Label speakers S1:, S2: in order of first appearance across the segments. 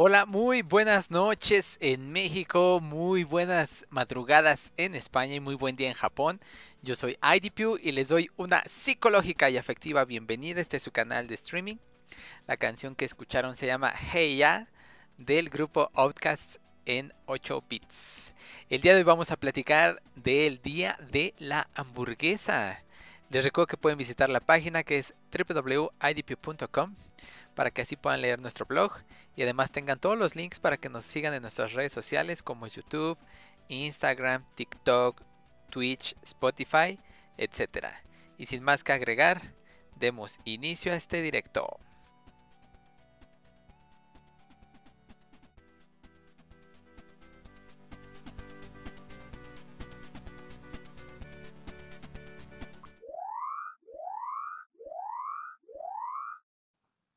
S1: Hola, muy buenas noches en México, muy buenas madrugadas en España y muy buen día en Japón. Yo soy IDPU y les doy una psicológica y afectiva bienvenida. Este es su canal de streaming. La canción que escucharon se llama Hey Ya del grupo Outcast en 8 bits. El día de hoy vamos a platicar del día de la hamburguesa. Les recuerdo que pueden visitar la página que es www.idp.com para que así puedan leer nuestro blog y además tengan todos los links para que nos sigan en nuestras redes sociales como YouTube, Instagram, TikTok, Twitch, Spotify, etc. Y sin más que agregar, demos inicio a este directo.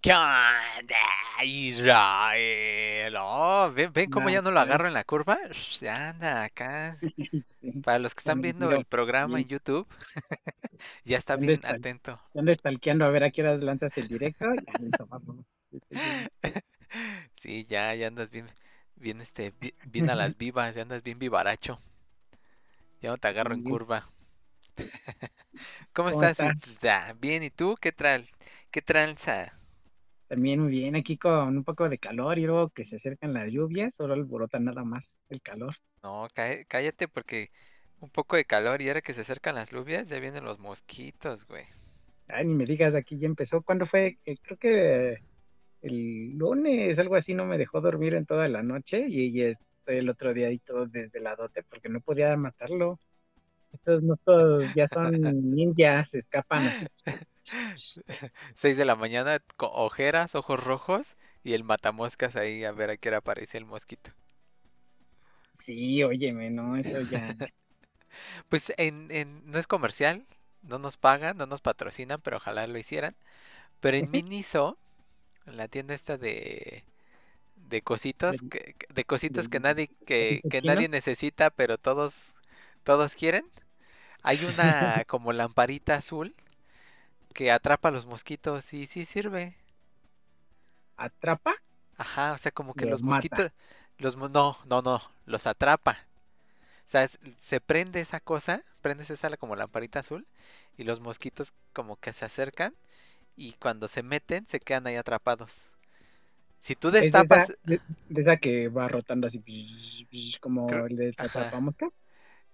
S1: ¿Qué onda, Israel? Oh, ven, ven cómo ya no lo agarro en la curva. Ya anda acá. Para los que están viendo el programa en YouTube, ya está
S2: ¿Dónde
S1: bien
S2: está
S1: atento.
S2: ¿Dónde stalkeando a ver a qué horas lanzas el directo?
S1: Sí, ya, ya andas bien, bien, este, bi- bien a las vivas, ya andas bien vivaracho. Ya no te agarro en curva. ¿Cómo
S2: ¿Cómo
S1: estás? Bien, ¿y tú? ¿Qué tal? ¿Qué tranza?
S2: También muy bien, aquí con un poco de calor y luego que se acercan las lluvias, solo alborota nada más el calor.
S1: No, cá- cállate porque un poco de calor y ahora que se acercan las lluvias ya vienen los mosquitos, güey.
S2: Ay, ni me digas, aquí ya empezó. ¿Cuándo fue? Eh, Creo que el lunes, algo así, no me dejó dormir en toda la noche y, y estoy el otro día ahí todo desveladote porque no podía matarlo. Estos no todos ya son ninjas, se escapan así.
S1: 6 de la mañana, con ojeras, ojos rojos y el matamoscas ahí a ver a qué hora aparece el mosquito.
S2: Sí, óyeme, no, eso ya.
S1: Pues en, en- no es comercial, no nos pagan, no nos patrocinan, pero ojalá lo hicieran. Pero en Miniso, en la tienda esta de, de cositos,
S2: Del-
S1: que, de cositos que nadie, que, que nadie necesita, pero todos, todos quieren. Hay una como lamparita azul que atrapa a los mosquitos y sí sirve.
S2: ¿Atrapa?
S1: Ajá, o sea, como que
S2: Los
S1: los mosquitos, los, no, no, no, los atrapa. O sea, se prende esa cosa, prendes esa como lamparita azul y los mosquitos como que se acercan y cuando se meten se quedan ahí atrapados. Si tú
S2: Es de
S1: destapas,
S2: esa, de, de esa que va rotando así, como el de. Atrapamosca.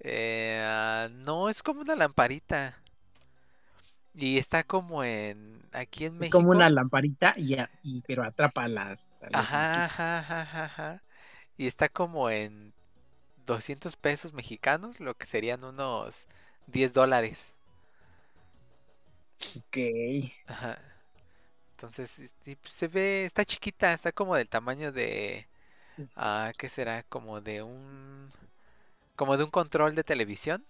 S1: Eh, ah, no, es como una lamparita. Y está como en, aquí en
S2: Es
S1: México.
S2: como una lamparita, y, a- y- pero atrapa las, a los
S1: Ajá, ajá, ajá, ajá. Y está como en 200 pesos mexicanos, lo que serían unos 10 dólares.
S2: Ok.
S1: Ajá. Entonces, sí, pues, se ve, está chiquita, está como del tamaño de, ah, ¿qué será? Como de un, como de un control de televisión.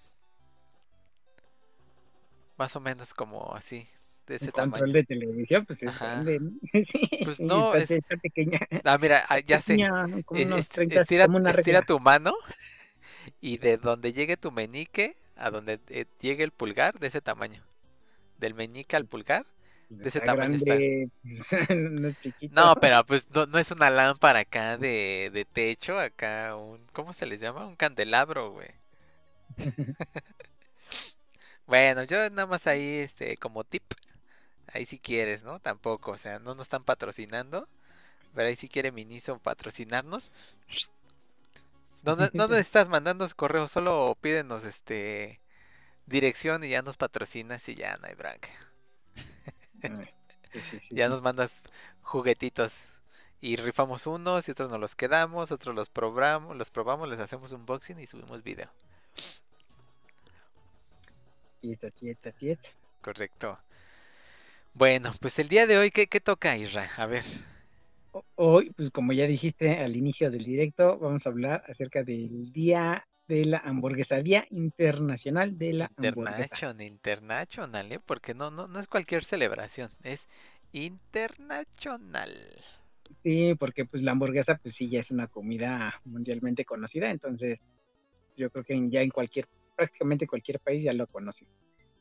S1: Más o menos como así, de
S2: Un
S1: ese
S2: control
S1: tamaño.
S2: de televisión, pues es grande, ¿no? Sí,
S1: Pues no, es-
S2: está pequeña.
S1: Ah, mira, ah, ya sé.
S2: Pequeña, como unos
S1: est-
S2: 30,
S1: estira,
S2: como una
S1: estira tu mano y de donde llegue tu meñique a donde eh, llegue el pulgar, de ese tamaño. Del meñique al pulgar. De ese tamaño está.
S2: no es chiquito.
S1: No, pero pues no, no es una lámpara acá de, de techo, acá un... ¿Cómo se les llama? Un candelabro, güey. Bueno, yo nada más ahí, este, como tip. Ahí si quieres, ¿no? Tampoco, o sea, no nos están patrocinando. Pero ahí si quiere Miniso patrocinarnos. ¿Dónde, ¿Dónde estás mandando correos? Solo pídenos este dirección y ya nos patrocinas y ya no hay bronca.
S2: Ay, Sí, sí, sí,
S1: Ya nos mandas juguetitos y rifamos unos y otros nos los quedamos, otros los probamos, los probamos, les hacemos un unboxing y subimos video.
S2: Tieto, tieto, tieto.
S1: Correcto. Bueno, pues el día de hoy, ¿qué, qué toca, Isra? A ver.
S2: Hoy, pues como ya dijiste al inicio del directo, vamos a hablar acerca del Día de la Hamburguesa, Día Internacional de la Hamburguesa.
S1: International, ¿eh? Porque no, no, no es cualquier celebración, es internacional.
S2: Sí, porque pues la hamburguesa pues sí ya es una comida mundialmente conocida, entonces yo creo que ya en cualquier, prácticamente cualquier país ya lo conoce.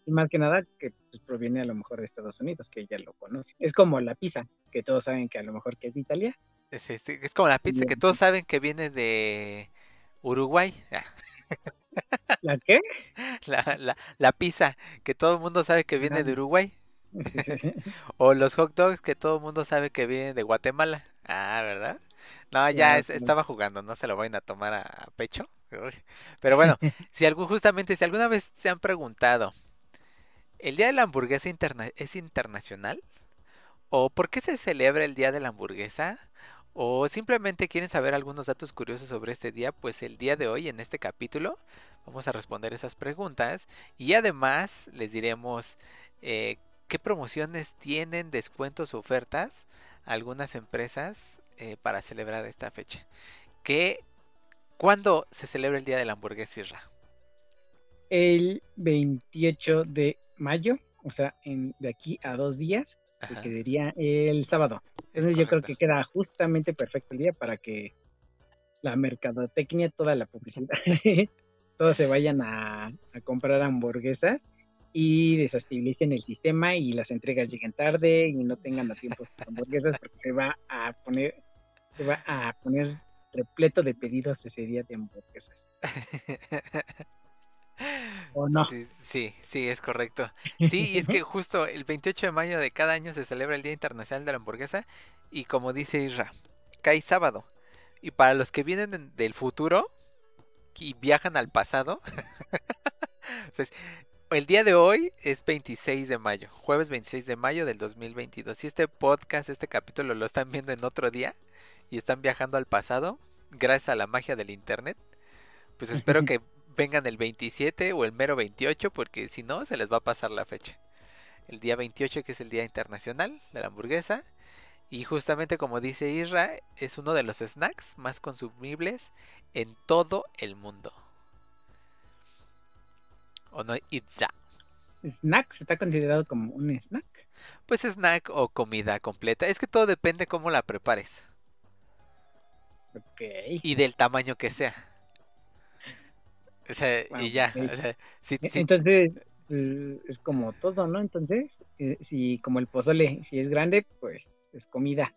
S2: Y más que nada que pues, proviene a lo mejor de Estados Unidos, que ya lo conoce. Es como la pizza, que todos saben que a lo mejor que es de Italia.
S1: Es, este, es como la pizza que todos saben que viene de Uruguay.
S2: ¿La qué?
S1: La, la, la pizza que todo el mundo sabe que viene de. Uruguay. O los hot dogs que todo el mundo sabe que vienen de Guatemala. Ah, ¿verdad? No, ya es- estaba jugando, no se lo vayan a tomar a, a pecho. Pero bueno, si algún, justamente, si alguna vez se han preguntado, ¿el Día de la Hamburguesa interna- es internacional? ¿O por qué se celebra el Día de la Hamburguesa? ¿O simplemente quieren saber algunos datos curiosos sobre este día? Pues el día de hoy, en este capítulo, vamos a responder esas preguntas. Y además les diremos eh, qué promociones tienen, descuentos o ofertas algunas empresas eh, para celebrar esta fecha. ¿Qué, ¿Cuándo se celebra el Día de la Hamburguesa, Isra?
S2: El 28 de mayo, o sea, en, de aquí a dos días, que quedaría el sábado.
S1: Es
S2: Entonces yo creo que queda justamente perfecto el día para que la mercadotecnia, toda la publicidad, todos se vayan a, a comprar hamburguesas y desestabilicen el sistema y las entregas lleguen tarde y no tengan a tiempo sus hamburguesas porque se va a poner, se va a poner repleto de pedidos ese día de hamburguesas. ¿O no?
S1: Sí, sí, sí, es correcto. Sí, y es que justo el 28 de mayo de cada año se celebra el Día Internacional de la Hamburguesa y como dice Isra, cae sábado. Y para los que vienen en- del futuro y viajan al pasado, el día de hoy es 26 de mayo, jueves 26 de mayo del 2022. Si este podcast, este capítulo lo están viendo en otro día y están viajando al pasado, gracias a la magia del internet, pues espero que vengan el 27 o el mero 28 porque si no se les va a pasar la fecha. El día 28 que es el Día Internacional de la Hamburguesa y justamente como dice Isra es uno de los snacks más consumibles en todo el mundo. ¿O no, Itza?
S2: ¿Snacks? ¿Está considerado como un snack?
S1: Pues snack o comida completa. Es que todo depende cómo la prepares
S2: Ok.
S1: y del tamaño que sea. O sea, y ya. o sea, si-
S2: E-
S1: si-
S2: Entonces, pues, es como todo, ¿no? Entonces, eh, si como el pozole, si es grande, pues es comida.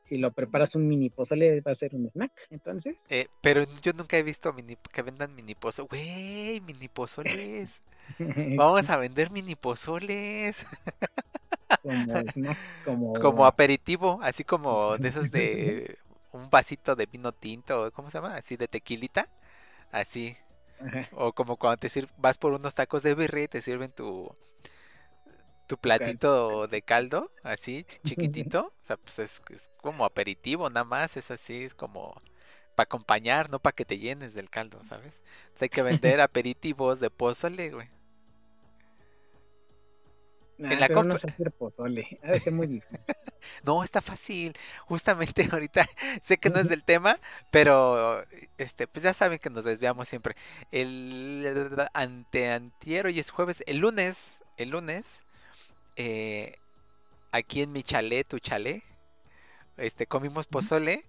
S2: Si lo preparas un mini pozole, va a ser un snack. Entonces,
S1: Eh, pero yo nunca he visto mini, que vendan mini pozole. Güey, mini pozoles. Vamos a vender mini pozoles.
S2: como snack, como...
S1: Como aperitivo, así como de esos de un vasito de vino tinto, ¿cómo se llama? Así de tequilita. Así.
S2: Ajá,
S1: O como cuando te sir- vas por unos tacos de birria y te sirven tu tu platito de caldo, así chiquitito. O sea, pues es, es como aperitivo, nada más. Es así, es como para acompañar, no para que te llenes del caldo, ¿sabes? Entonces hay que vender aperitivos de pozole, güey.
S2: Nah,
S1: en la
S2: pero no sé hacer pozole. Ha de ser muy difícil.
S1: No, está fácil. Justamente ahorita sé que no es del tema, pero este, pues ya saben que nos desviamos siempre. El anteantier, hoy es jueves, el lunes, el lunes, eh, aquí en mi chalet, tu chalet, este, comimos pozole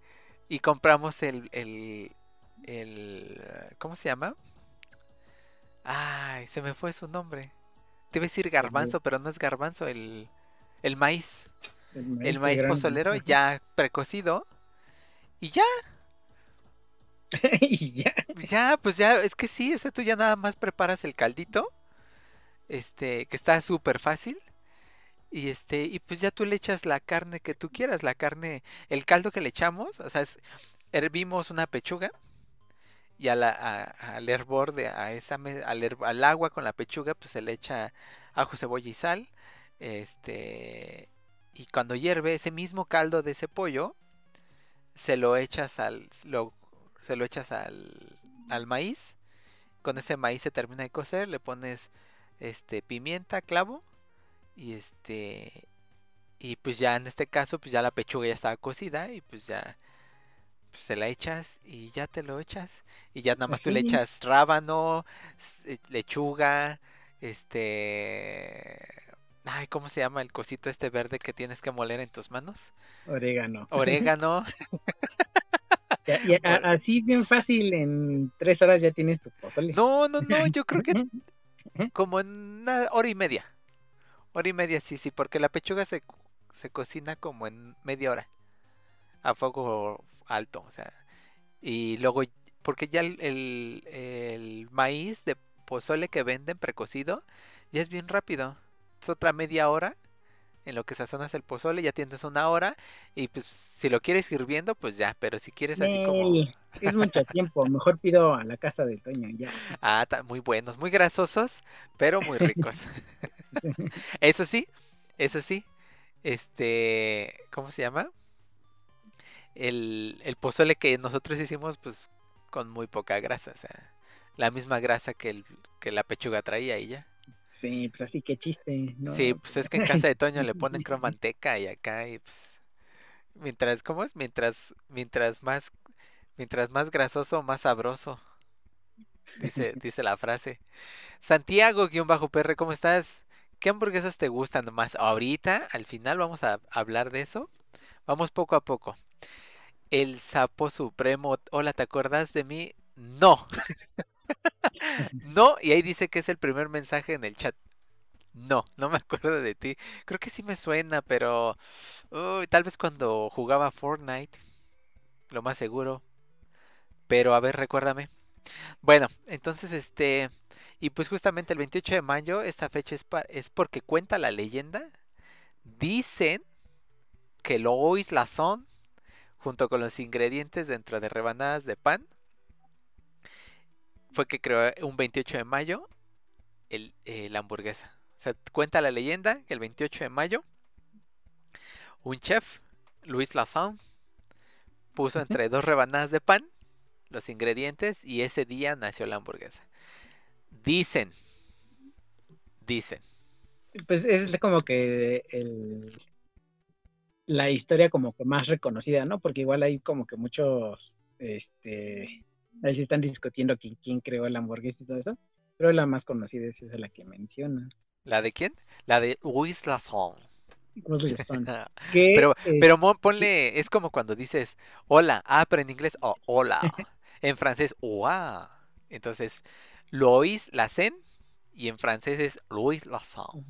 S1: y compramos el, el, el, ¿cómo se llama? Ay, se me fue su nombre. Te iba a decir garbanzo, pero no es garbanzo, el, el maíz el maíz pozolero ya precocido. Y ya,
S2: y ya.
S1: ya, pues ya, es que sí, o sea, tú ya nada más preparas el caldito, este, que está súper fácil. Y este, y pues ya tú le echas la carne que tú quieras, la carne, el caldo que le echamos, o sea, es- hervimos una pechuga y a la, al hervor de, a esa, al, al agua con la pechuga, pues se le echa ajo, cebolla y sal, este, y cuando hierve ese mismo caldo de ese pollo, se lo echas al, lo, se lo echas al, al maíz. Con ese maíz se termina de cocer, le pones este pimienta, clavo y este y pues ya en este caso pues ya la pechuga ya estaba cocida y pues ya pues, se la echas y ya te lo echas y ya nada más tú le echas rábano, eh, lechuga, este ay, ¿cómo se llama el cosito este verde que tienes que moler en tus manos?
S2: Orégano.
S1: Orégano.
S2: Ya- ya- a- así bien fácil, en tres horas ya tienes tu pozole.
S1: No, no, no, yo creo que como en una hora y media. Hora y media, sí, sí, porque la pechuga se, se cocina como en media hora. A fuego alto, o sea. Y luego, porque ya el, el- el maíz de pozole que venden precocido ya es bien rápido. Es otra media hora en lo que sazonas el pozole, ya tienes una hora. Y pues si lo quieres hirviendo, pues ya, pero si quieres así como...
S2: Es mucho tiempo, mejor pido a la casa de Toño, ya.
S1: Ah, muy buenos, muy grasosos, pero muy ricos. Eso sí, eso sí. Este, ¿cómo se llama? El, el pozole que nosotros hicimos, pues, con muy poca grasa, o sea, la misma grasa que, el, que la pechuga traía y ya.
S2: Sí, pues así que chiste, ¿no?
S1: Sí, pues es que en casa de Toño le ponen creo manteca y acá y pues mientras, ¿cómo es? Mientras, mientras más, mientras más grasoso, más sabroso. Dice, dice la frase. Santiago, guion bajo PR, ¿cómo estás? ¿Qué hamburguesas te gustan más? Ahorita, al final vamos a hablar de eso. Vamos poco a poco. El sapo supremo. Hola, ¿te acuerdas de mí? No. No, y ahí dice que es el primer mensaje en el chat. No, no me acuerdo de ti. Creo que sí me suena, pero tal vez cuando jugaba Fortnite, lo más seguro. Pero a ver, recuérdame. Bueno, entonces este, y pues justamente el 28 de mayo, esta fecha es, es porque cuenta la leyenda. Dicen que Lois Lazón, junto con los ingredientes dentro de rebanadas de pan, fue que creó un 28 de mayo el, eh, la hamburguesa. O sea, cuenta la leyenda que el 28 de mayo un chef, Luis Lazán, puso entre dos rebanadas de pan los ingredientes y ese día nació la hamburguesa. Dicen, dicen.
S2: Pues es como que el, la historia como que más reconocida, ¿no? Porque igual hay como que muchos, este, ahí se están discutiendo quién, quién creó la hamburguesa y todo eso, pero la más conocida es esa la que mencionas.
S1: ¿La de quién? La de Luis Lazán.
S2: ¿Cómo se les son? Que,
S1: Pero,
S2: eh,
S1: pero ponle, es como cuando dices hola, ah, pero en inglés, oh, hola. En francés, wow. Entonces, Lois Lacen y en francés es Louis Lasson.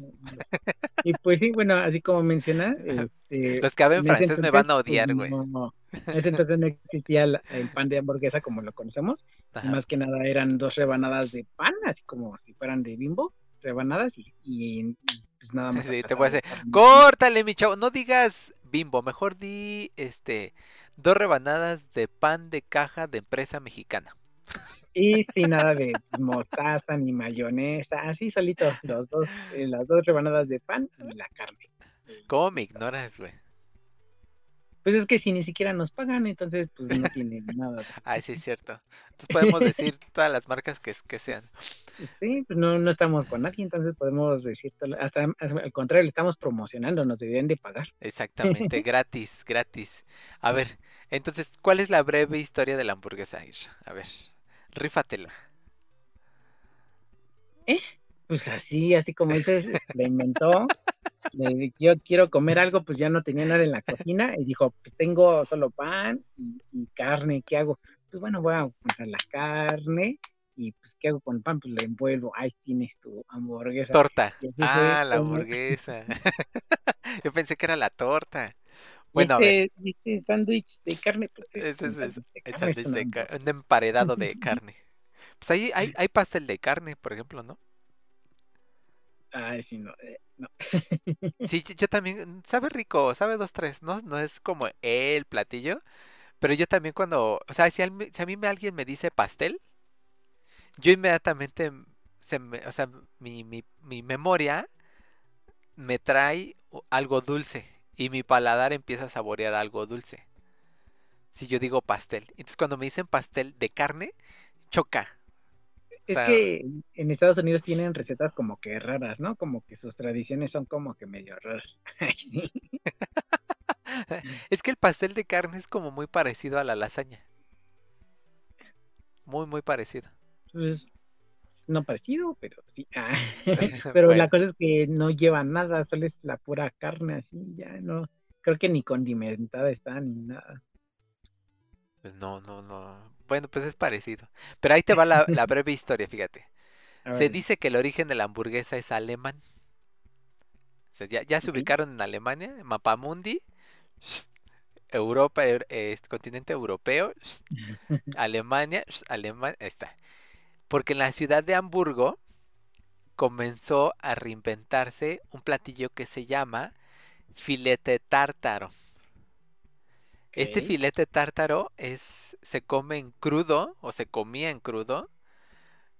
S2: Y pues sí, bueno, así como mencionas, este,
S1: Los que hablan francés me
S2: entonces,
S1: van a
S2: pues,
S1: odiar, güey.
S2: no, en ese entonces no existía el pan de hamburguesa como lo conocemos. y más que nada eran dos rebanadas de pan, así como si fueran de bimbo, rebanadas y, pues nada más.
S1: Sí, te voy a
S2: de
S1: decir. Córtale, mi chavo. No digas bimbo, mejor di este dos rebanadas de pan de caja de empresa mexicana.
S2: Y sin nada de mostaza ni mayonesa, así solito, los dos, eh, las dos rebanadas de pan y la carne.
S1: ¿Cómo me ignoras, güey?
S2: Pues es que si ni siquiera nos pagan, entonces pues no tiene nada.
S1: Ay, sí, es cierto. Entonces podemos decir todas las marcas que, que sean.
S2: Sí, pues no, no estamos con nadie, entonces podemos decir, todo- hasta al contrario, le estamos promocionando, nos deberían de pagar.
S1: Exactamente, gratis, gratis. A ver, entonces, ¿cuál es la breve historia de la hamburguesa, Isra? A ver, rífatela.
S2: Pues así, así como dices, la inventó. le- yo quiero comer algo, pues ya no tenía nada en la cocina y dijo, pues tengo solo pan y, y carne, ¿qué hago? Pues bueno, voy a comprar la carne y pues ¿qué hago con el pan? Pues lo envuelvo, ahí tienes tu hamburguesa.
S1: Torta.
S2: Fue
S1: Ah, la hamburguesa. Yo pensé que era la torta. Bueno,
S2: este, este sándwich de carne, pues es un
S1: es, es-
S2: sándwich de
S1: el
S2: carne, es
S1: sándwich
S2: una
S1: de
S2: hamburguesa.
S1: car- un emparedado de carne. Pues ahí hay, hay pastel de carne, por ejemplo, ¿no?
S2: Ay, sí, no, eh, no.
S1: Sí, yo, yo también, sabe rico, sabe dos, tres, ¿no? No es como el platillo, pero yo también cuando, o sea, si, al- si a mí me, alguien me dice pastel, yo inmediatamente, se me- o sea, mi, mi, mi memoria me trae algo dulce y mi paladar empieza a saborear algo dulce. Si yo digo pastel. Entonces cuando me dicen pastel de carne, choca.
S2: Es
S1: sea-
S2: que en Estados Unidos tienen recetas como que raras, ¿no? Como que sus tradiciones son como que medio raras.
S1: Es que el pastel de carne es como muy parecido a la lasaña. Muy, muy parecido.
S2: Pues, no parecido, pero sí. Ah, Pero
S1: Bueno.
S2: la cosa es que no lleva nada, solo es la pura carne así, ya no. Creo que ni condimentada está ni nada.
S1: Pues no, no, no. Bueno, pues es parecido. Pero ahí te va la, la breve historia, fíjate. Se dice que el origen de la hamburguesa es alemán. O sea, ya, ya se ubicaron en Alemania, Mapamundi, Europa, eu- eh, continente europeo, Alemania, Alemania, ahí está. Porque en la ciudad de Hamburgo comenzó a reinventarse un platillo que se llama filete tártaro. Este filete tártaro es, se come en crudo o se comía en crudo.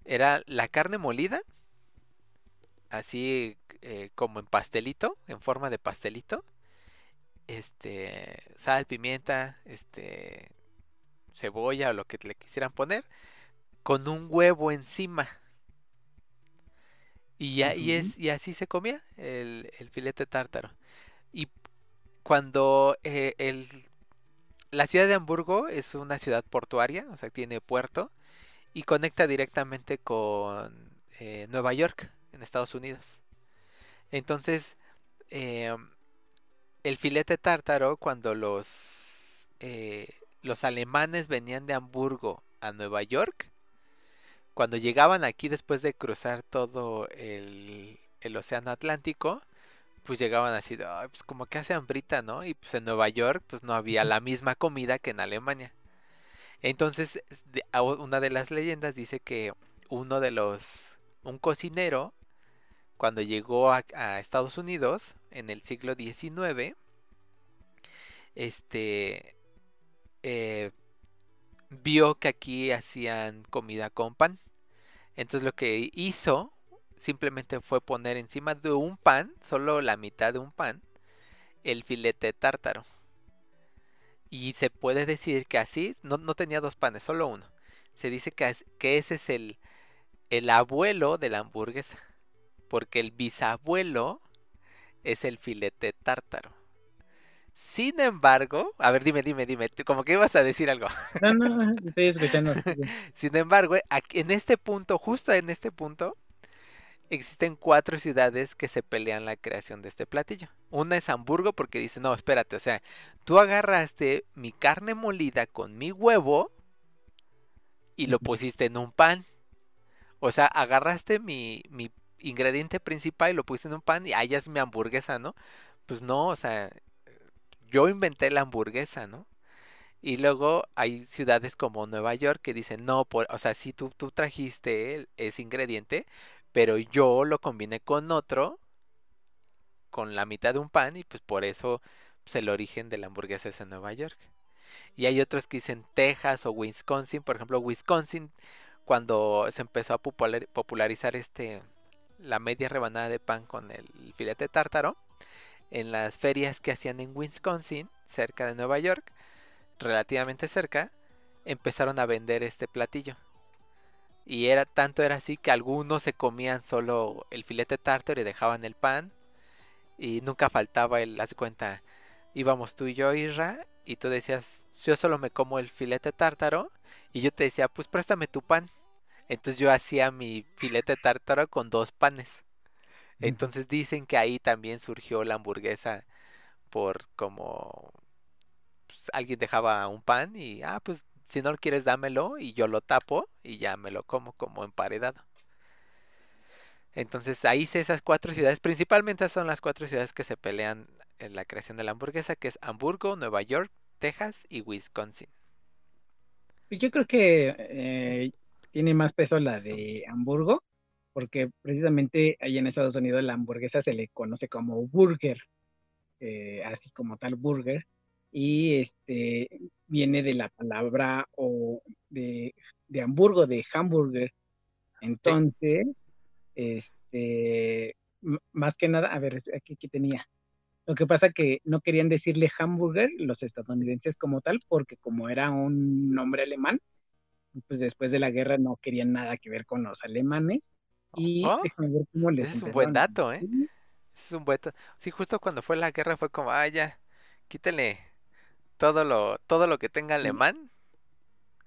S1: Era la carne molida, así eh, como en pastelito, en forma de pastelito. Este, sal, pimienta, este, cebolla o lo que le quisieran poner, con un huevo encima. Y, ya, y, es, y así se comía el, el filete tártaro. Y cuando eh, el, la ciudad de Hamburgo es una ciudad portuaria, o sea, tiene puerto y conecta directamente con eh, Nueva York, en Estados Unidos. Entonces, eh, el filete tártaro, cuando los, los alemanes venían de Hamburgo a Nueva York, cuando llegaban aquí después de cruzar todo el, el océano Atlántico, pues llegaban así, de, "Ay, pues como que hace hambrita, ¿no? Y pues en Nueva York pues no había la misma comida que en Alemania. Entonces, de- una de las leyendas dice que uno de los, un cocinero, cuando llegó a, a Estados Unidos en el siglo XIX, este, eh, vio que aquí hacían comida con pan. Entonces lo que hizo simplemente fue poner encima de un pan, solo la mitad de un pan, el filete tártaro. Y se puede decir que así, no, no tenía dos panes, solo uno. Se dice que, que ese es el, el abuelo de la hamburguesa. Porque el bisabuelo es el filete tártaro. Sin embargo, a ver, dime, dime, dime, como que ibas a decir algo.
S2: No, no, estoy escuchando.
S1: Sin embargo, aquí- en este punto, justo en este punto, existen cuatro ciudades que se pelean la creación de este platillo. Una es Hamburgo porque dice, no, espérate, o sea, tú agarraste mi carne molida con mi huevo y lo pusiste en un pan. O sea, agarraste mi, mi ingrediente principal y lo pusiste en un pan y ahí es mi hamburguesa, ¿no? Pues no, o sea, yo inventé la hamburguesa, ¿no? Y luego hay ciudades como Nueva York que dicen, no, por, o sea, sí, tú, trajiste ese ingrediente, pero yo lo combiné con otro, con la mitad de un pan, y pues por eso pues, el origen de la hamburguesa es en Nueva York. Y hay otros que dicen Texas o Wisconsin, por ejemplo, Wisconsin, cuando se empezó a popular- popularizar este, la media rebanada de pan con el filete tártaro, en las ferias que hacían en Wisconsin, cerca de Nueva York, relativamente cerca, empezaron a vender este platillo. Y era tanto era así que algunos se comían solo el filete tártaro y dejaban el pan. Y nunca faltaba el, haz cuenta, íbamos tú y yo, Isra, y tú decías, yo solo me como el filete tártaro. Y yo te decía, pues préstame tu pan. Entonces yo hacía mi filete tártaro con dos panes. Entonces dicen que ahí también surgió la hamburguesa por como pues, alguien dejaba un pan y ah pues si no lo quieres dámelo y yo lo tapo y ya me lo como como emparedado. Entonces ahí sé esas cuatro ciudades, principalmente son las cuatro ciudades que se pelean en la creación de la hamburguesa, que es Hamburgo, Nueva York, Texas y Wisconsin.
S2: Yo creo que eh, tiene más peso la de Hamburgo, porque precisamente ahí en Estados Unidos la hamburguesa se le conoce como burger, eh, así como tal burger, y este viene de la palabra o de, de Hamburgo, de hamburger. Entonces, este, más que nada, a ver, aquí, aquí tenía. Lo que pasa que no querían decirle hamburger los estadounidenses como tal, porque como era un nombre alemán, pues después de la guerra no querían nada que ver con los alemanes. Y
S1: Oh,
S2: déjame ver cómo les
S1: ese es un buen dato, ¿eh? Ese es un buen dato. Sí, justo cuando fue la guerra fue como, ah, ya, quítale todo lo, todo lo que tenga alemán.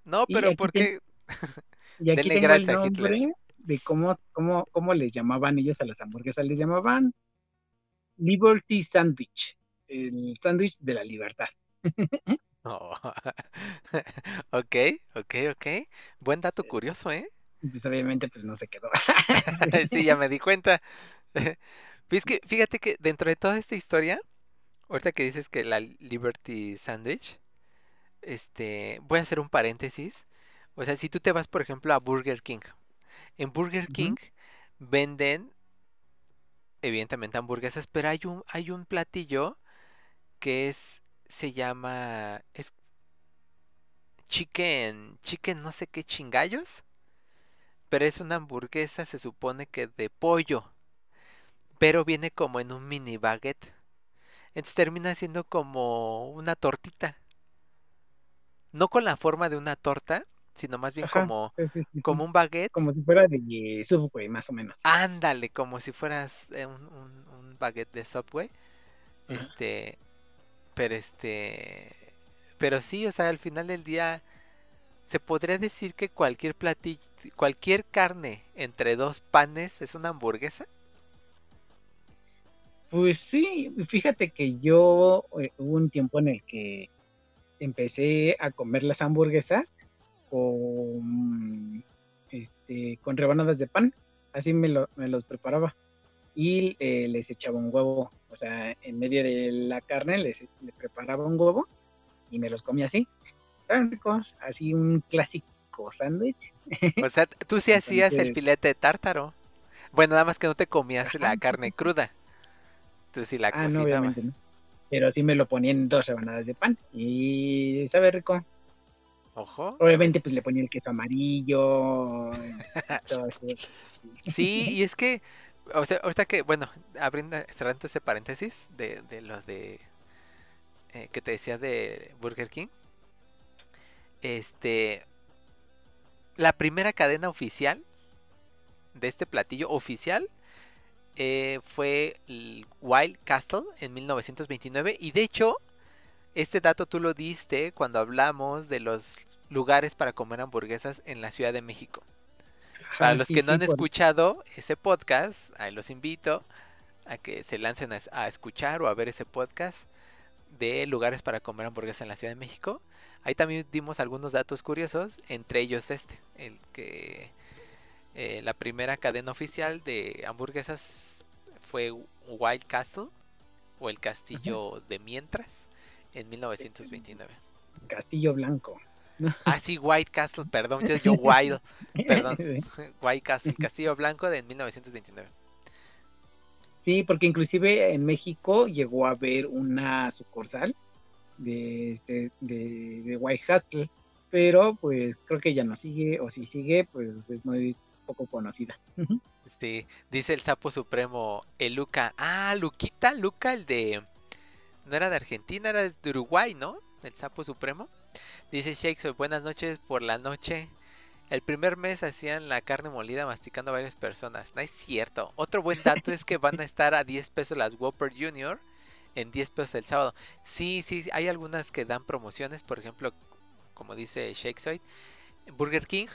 S1: No, pero
S2: aquí
S1: ¿por
S2: ten-
S1: qué?
S2: Y aquí
S1: Denle
S2: tengo el
S1: a Hitler.
S2: de cómo, cómo, cómo les llamaban ellos a las hamburguesas. Les llamaban Liberty Sandwich, el sándwich de la libertad.
S1: Oh. Ok, ok, ok. Buen dato curioso, ¿eh?
S2: Pues obviamente pues no se quedó.
S1: Sí, ya me di cuenta. Pues que, fíjate que dentro de toda esta historia, ahorita que dices que la Liberty Sandwich, este, voy a hacer un paréntesis. O sea, si tú te vas, por ejemplo, a Burger King, en Burger. King venden, evidentemente, hamburguesas, pero hay un, hay un platillo que es, se llama, es chicken, chicken no sé qué chingallos, pero es una hamburguesa, se supone que de pollo, pero viene como en un mini baguette. Entonces termina siendo como una tortita. No con la forma de una torta, sino más bien
S2: Ajá,
S1: como,
S2: sí, sí, sí,
S1: como un baguette.
S2: Como si fuera de Subway, más o menos.
S1: Ándale, como si fueras eh, un, un- un baguette de Subway.
S2: Ajá.
S1: Este, pero este, pero sí, o sea, al final del día se podría decir que cualquier platillo, cualquier carne entre dos panes es una hamburguesa.
S2: Pues sí, fíjate que yo eh, hubo un tiempo en el que empecé a comer las hamburguesas con, este, con rebanadas de pan, así me, lo- los preparaba y eh, les echaba un huevo, o sea, en medio de la carne les, le preparaba un huevo y me los comía así, ricos, así un clásico sándwich.
S1: O sea, tú sí hacías el
S2: Entonces-
S1: filete de tártaro. Bueno, nada más que no te comías la carne cruda. Tú sí la
S2: Ah, no, obviamente no. Pero sí me lo ponía en dos rebanadas de pan y sabe rico.
S1: Ojo.
S2: Obviamente, pues le ponía el queso amarillo. todo eso.
S1: Sí, y es que, o sea, ahorita que, bueno, abriendo, cerrando ese paréntesis de, de lo de eh, que te decía de Burger King, este, la primera cadena oficial de este platillo oficial eh, fue el Wild Castle en 1929 y de hecho este dato tú lo diste cuando hablamos de los lugares para comer hamburguesas en la Ciudad de México. Para los que no han escuchado ese podcast, ahí los invito a que se lancen a escuchar o a ver ese podcast de lugares para comer hamburguesas en la Ciudad de México. Ahí también dimos algunos datos curiosos, entre ellos este, el que eh, la primera cadena oficial de hamburguesas fue Wild Castle o el Castillo de Mientras en 1929.
S2: Castillo Blanco.
S1: Ah, sí, White Castle, perdón, yo, yo Wild, perdón. White Castle, Castillo Blanco de 1929.
S2: Sí, porque inclusive en México llegó a haber una sucursal de, este, de, de White Castle, pero pues creo que ya no sigue, o si sigue, pues es muy poco conocida.
S1: Este, dice el sapo supremo, el Luca. Ah, Luquita, Luca, el de. No era de Argentina, era de Uruguay, ¿no? El sapo supremo. Dice Shakespeare, buenas noches por la noche. El primer mes hacían la carne molida masticando a varias personas. No es cierto. Otro buen dato es que van a estar a 10 pesos las Whopper Junior en 10 pesos el sábado. Sí, sí, hay algunas que dan promociones. Por ejemplo, como dice Shakespeare, Burger King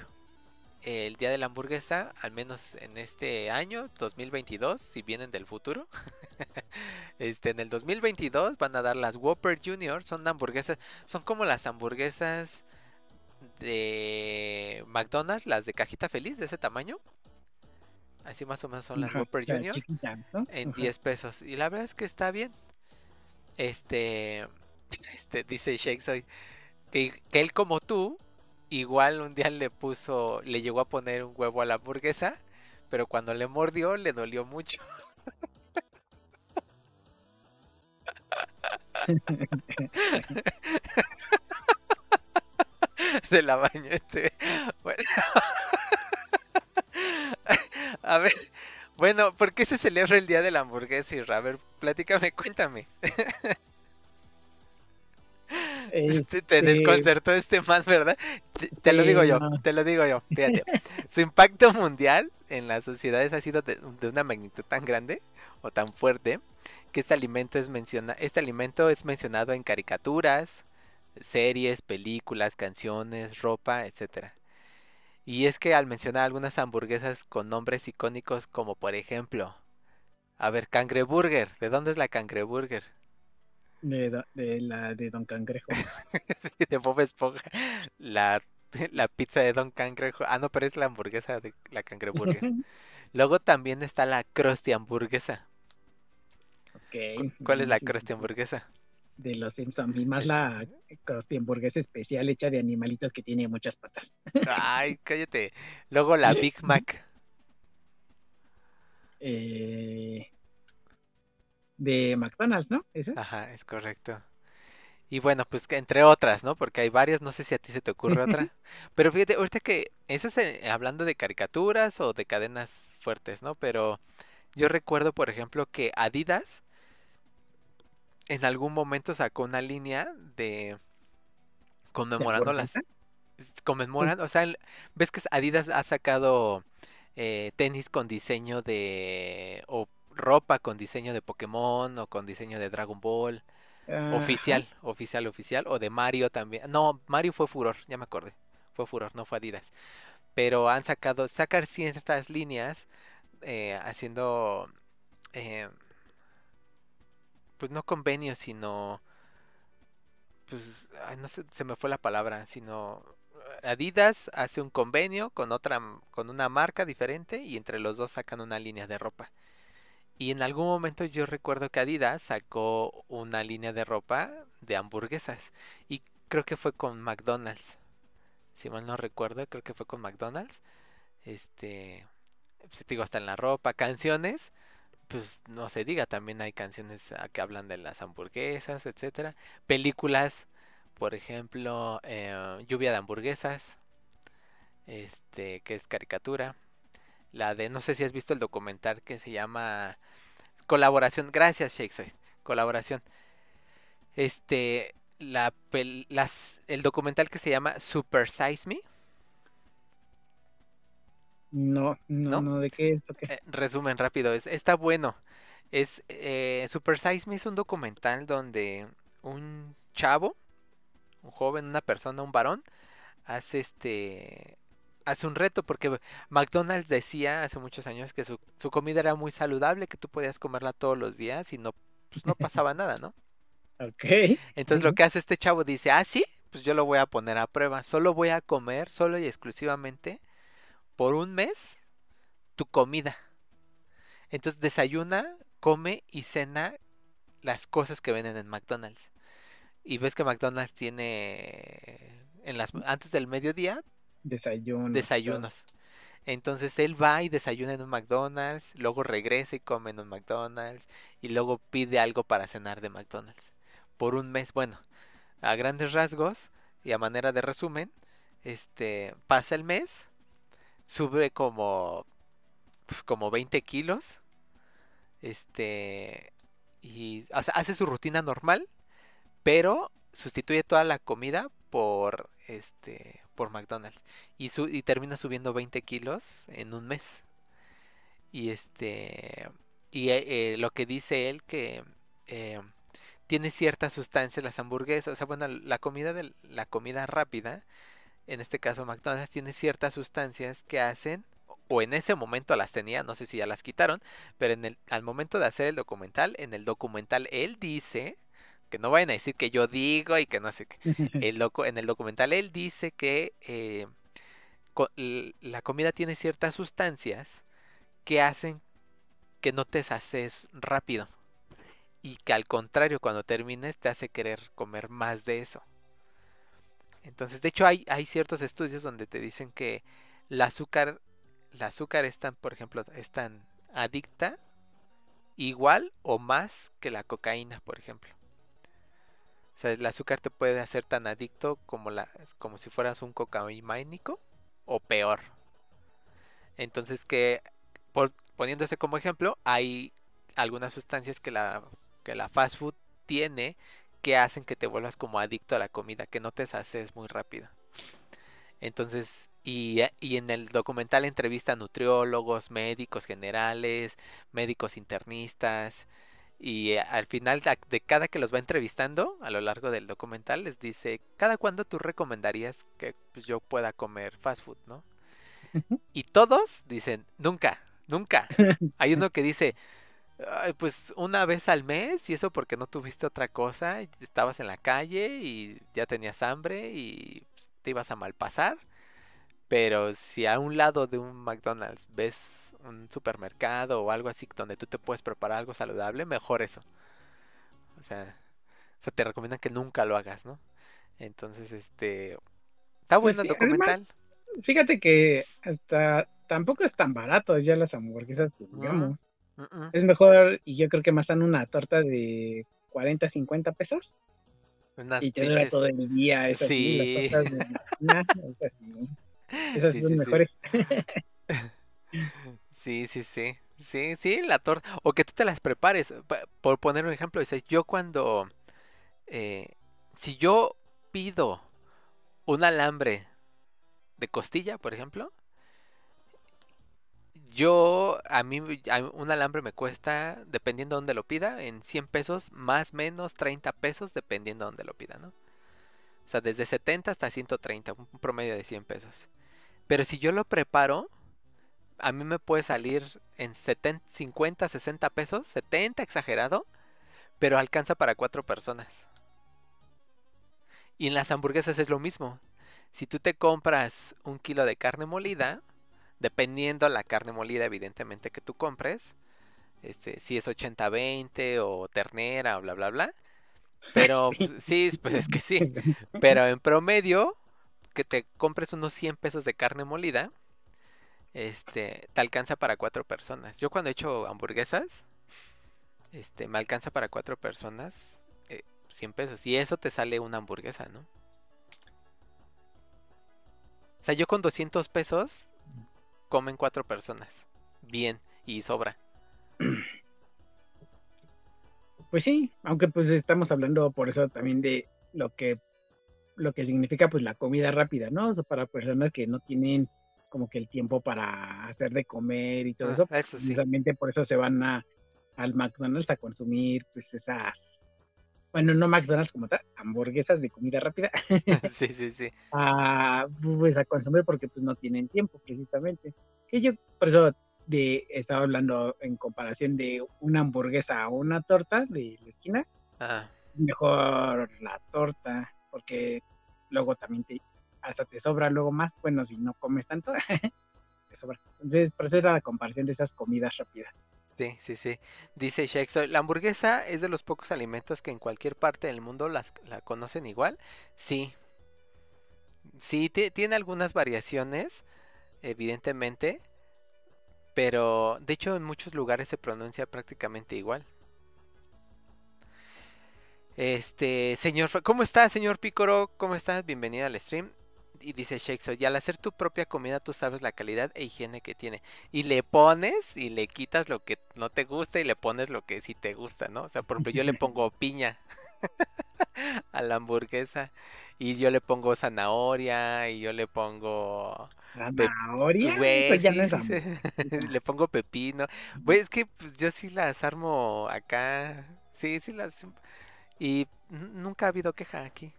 S1: el día de la hamburguesa, al menos en este año, 2022, si vienen del futuro. este, en el 2022 van a dar las Whopper Junior, son hamburguesas, son como las hamburguesas de McDonald's, las de cajita feliz de ese tamaño. Así más o menos son las
S2: Ajá,
S1: Whopper Junior
S2: chiquita, ¿no?
S1: en
S2: Ajá.
S1: 10 pesos. Y la verdad es que está bien. Este, este dice Shakespeare que, que él como tú, igual un día le puso, le llegó a poner un huevo a la hamburguesa, pero cuando le mordió le dolió mucho. Se la bañó este. Bueno. A ver, Bueno, ¿por qué se celebra el Día de la Hamburguesa, Isra? A ver, platícame, cuéntame. Este, te
S2: Este,
S1: desconcertó este man, ¿verdad? Te, te lo digo yo, te lo digo yo. Fíjate, su impacto mundial en las sociedades ha sido de, de una magnitud tan grande o tan fuerte que este alimento es menciona, este alimento es mencionado en caricaturas, series, películas, canciones, ropa, etcétera. Y es que al mencionar algunas hamburguesas con nombres icónicos como por ejemplo, a ver, Cangreburger, ¿de dónde es la Cangreburger?
S2: de, do- de la de Don Cangrejo.
S1: Sí, de Bob Esponja. La, la pizza de Don Cangrejo. Ah, no, pero es la hamburguesa de la Cangreburger. Luego también está la Krusty hamburguesa.
S2: Ok.
S1: ¿Cu- ¿Cuál es la Krusty hamburguesa?
S2: De los Simpsons. Y más
S1: Es-
S2: la Krusty hamburguesa especial hecha de animalitos que tiene muchas patas.
S1: Ay, cállate. Luego la Big Mac.
S2: Eh, de McDonald's, ¿no? ¿Esa?
S1: Ajá, es correcto. Y bueno, pues que entre otras, ¿no? Porque hay varias, no sé si a ti se te ocurre otra. Pero fíjate, ahorita que eso es eh, hablando de caricaturas o de cadenas fuertes, ¿no? Pero yo recuerdo, por ejemplo, que Adidas en algún momento sacó una línea de
S2: ¿De
S1: conmemorando las
S2: hamburguesa?
S1: conmemoran, o sea, ves que Adidas ha sacado eh, tenis con diseño de o ropa con diseño de Pokémon o con diseño de Dragon Ball. Oficial, oficial, oficial. O de Mario también. No, Mario fue Furor, ya me acordé. Fue Furor, no fue Adidas. Pero han sacado, sacar ciertas líneas eh, haciendo, eh, pues no convenios, sino, pues, ay, no sé, se me fue la palabra, sino Adidas hace un convenio con otra, con una marca diferente y entre los dos sacan una línea de ropa. Y en algún momento yo recuerdo que Adidas sacó una línea de ropa de hamburguesas. Y creo que fue con McDonald's. Si mal no recuerdo, creo que fue con McDonald's. Este, pues, digo, hasta en la ropa, canciones. Pues no se diga, también hay canciones ah, que hablan de las hamburguesas, etcétera. Películas, por ejemplo, eh, Lluvia de hamburguesas, este, que es caricatura. La de, no sé si has visto el documental que se llama Colaboración. Gracias, Shakespeare. Colaboración. Este, la, el documental que se llama Super Size Me.
S2: No, no,
S1: ¿No?
S2: no, ¿de qué es? ¿O qué?
S1: Eh, resumen rápido, es, está bueno. Es eh, Super Size Me es un documental donde un chavo, un joven, una persona, un varón, hace este hace un reto porque McDonald's decía hace muchos años que su, su comida era muy saludable, que tú podías comerla todos los días y no pues no pasaba nada, ¿no?
S2: Ok.
S1: Entonces lo que hace este chavo dice, ah, sí, pues yo lo voy a poner a prueba. Solo voy a comer, solo y exclusivamente, por un mes, tu comida. Entonces desayuna, come y cena las cosas que venden en McDonald's. Y ves que McDonald's tiene en las antes del mediodía
S2: Desayunos.
S1: desayunos. Entonces él va y desayuna en un McDonald's, luego regresa y come en un McDonald's y luego pide algo para cenar de McDonald's. Por un mes, bueno, a grandes rasgos y a manera de resumen, este pasa el mes, sube como pues, como 20 kilos, este y o sea, hace su rutina normal, pero sustituye toda la comida por este por McDonald's y, su, y termina subiendo 20 kilos en un mes. Y este y eh, lo que dice él que eh, tiene ciertas sustancias las hamburguesas, o sea, bueno, la comida de la comida rápida, en este caso McDonald's tiene ciertas sustancias que hacen o en ese momento las tenía, no sé si ya las quitaron, pero en el al momento de hacer el documental, en el documental él dice que no vayan a decir que yo digo y que no sé qué. El docu- en el documental él dice que eh, co- la comida tiene ciertas sustancias que hacen que no te sacies rápido y que al contrario cuando termines te hace querer comer más de eso. Entonces, de hecho hay, ciertos estudios donde te dicen que el azúcar, el azúcar es tan, por ejemplo, es tan adicta igual o más que la cocaína, por ejemplo. O sea, el azúcar te puede hacer tan adicto como la, como si fueras un cocaínánico o peor. Entonces que por, poniéndose como ejemplo, hay algunas sustancias que la, que la fast food tiene que hacen que te vuelvas como adicto a la comida, que no te saces muy rápido. Entonces, y, y en el documental entrevista a nutriólogos, médicos generales, médicos internistas, y eh, al final de cada que los va entrevistando a lo largo del documental les dice, ¿cada cuándo tú recomendarías que pues, yo pueda comer fast food, no? Y todos dicen, nunca, nunca. Hay uno que dice, "Ay, pues una vez al mes y eso porque no tuviste otra cosa, estabas en la calle y ya tenías hambre y pues, te ibas a malpasar. Pero si a un lado de un McDonald's ves un supermercado o algo así donde tú te puedes preparar algo saludable, mejor eso. O sea, o sea, te recomiendan que nunca lo hagas, ¿no? Entonces, este... Está
S2: Pues
S1: bueno el
S2: además,
S1: documental.
S2: Fíjate que hasta tampoco es tan barato ya las hamburguesas que digamos. Es mejor, y yo creo que más dan una torta de 40, 50 pesos
S1: Unas
S2: y te dura
S1: pinches...
S2: todo el día. Esas sí, las tortas de esas sí. Esas
S1: Sí,
S2: son
S1: sí,
S2: mejores.
S1: Sí, sí, sí. Sí, sí, la torta. O que tú te las prepares. Pa- Por poner un ejemplo, dices, yo cuando... eh, si yo pido un alambre de costilla, por ejemplo, yo, a mí, un alambre me cuesta, dependiendo de dónde lo pida, en 100 pesos, más menos 30 pesos, dependiendo de dónde lo pida, ¿no? O sea, desde 70 hasta 130, un un promedio de 100 pesos. Pero si yo lo preparo, a mí me puede salir en 70, 50, 60 pesos, 70 exagerado, pero alcanza para cuatro personas. Y en las hamburguesas es lo mismo. Si tú te compras un kilo de carne molida, dependiendo la carne molida, evidentemente, que tú compres, este, si es 80-20 o ternera o bla, bla, bla. Pero
S2: Sí.
S1: pues, sí, pues es que sí. Pero en promedio, que te compres unos 100 pesos de carne molida, este, te alcanza para cuatro personas. Yo cuando he hecho hamburguesas, este, me alcanza para cuatro personas, eh, 100 pesos. Y eso te sale una hamburguesa, ¿no? O sea, yo con 200 pesos comen cuatro personas. Bien, y sobra.
S2: Pues sí, aunque pues estamos hablando por eso también de lo que lo que significa pues la comida rápida, ¿no? O sea, para personas que no tienen como que el tiempo para hacer de comer y todo
S1: Ah,
S2: eso,
S1: eso sí.
S2: precisamente por eso se van a al McDonald's a consumir pues esas bueno, no McDonald's como tal, hamburguesas de comida rápida,
S1: Sí, sí, sí.
S2: a, pues a consumir porque pues no tienen tiempo precisamente. Que yo por eso de estaba hablando en comparación de una hamburguesa a una torta de la esquina,
S1: Ah,
S2: mejor la torta, porque luego también te, hasta te sobra luego más, bueno, si no comes tanto, te sobra. Entonces, por eso era la comparación de esas comidas rápidas.
S1: sí, sí, sí. Dice Shakespeare, la hamburguesa es de los pocos alimentos que en cualquier parte del mundo las, la conocen igual. Sí. Sí, ti- tiene algunas variaciones, evidentemente, pero de hecho en muchos lugares se pronuncia prácticamente igual. Este, señor, ¿cómo está, señor Pícoro? ¿Cómo estás? Bienvenido al stream. Y dice Shakespeare, y al hacer tu propia comida tú sabes la calidad e higiene que tiene. Y le pones y le quitas lo que no te gusta y le pones lo que sí te gusta, ¿no? O sea, por ejemplo, yo le pongo piña a la hamburguesa y yo le pongo zanahoria y yo le pongo...
S2: Zanahoria,
S1: Güey,
S2: eso ya
S1: sí,
S2: no es
S1: sí, sí.
S2: hamburguesa.
S1: Le pongo pepino. Güey, es que pues, yo sí las armo acá. Sí, sí las... Y nunca ha habido queja aquí.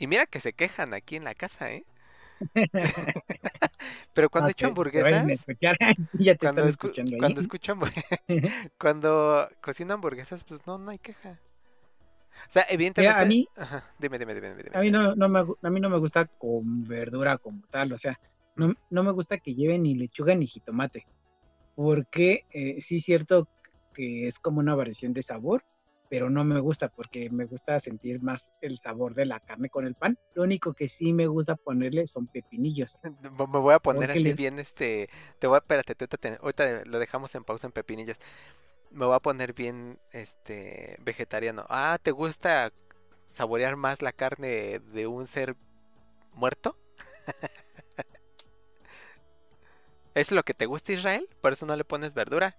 S1: Y mira que se quejan aquí en la casa, ¿eh? Pero cuando
S2: vayan a
S1: hamburguesas,
S2: escuchar, ya te
S1: cuando, escu-
S2: escuchando
S1: cuando escucho cuando cocino hamburguesas, pues no, no hay queja. O sea, evidentemente...
S2: mí-
S1: Ajá, Dime, dime, dime, dime, dime.
S2: A mí no, no me, a mí no me gusta con verdura como tal, o sea, no, no me gusta que lleven ni lechuga ni jitomate, porque eh, sí es cierto que es como una variación de sabor, pero no me gusta porque me gusta sentir más el sabor de la carne con el pan. Lo único que sí me gusta ponerle son pepinillos.
S1: Me voy a poner
S2: Porque
S1: así
S2: le-
S1: bien, este, te voy a, espérate, ahorita, te- ahorita lo dejamos en pausa en pepinillos. Me voy a poner bien, este, vegetariano. Ah, ¿te gusta saborear más la carne de un ser muerto? ¿Eso es lo que te gusta, Israel? ¿Por eso no le pones verdura?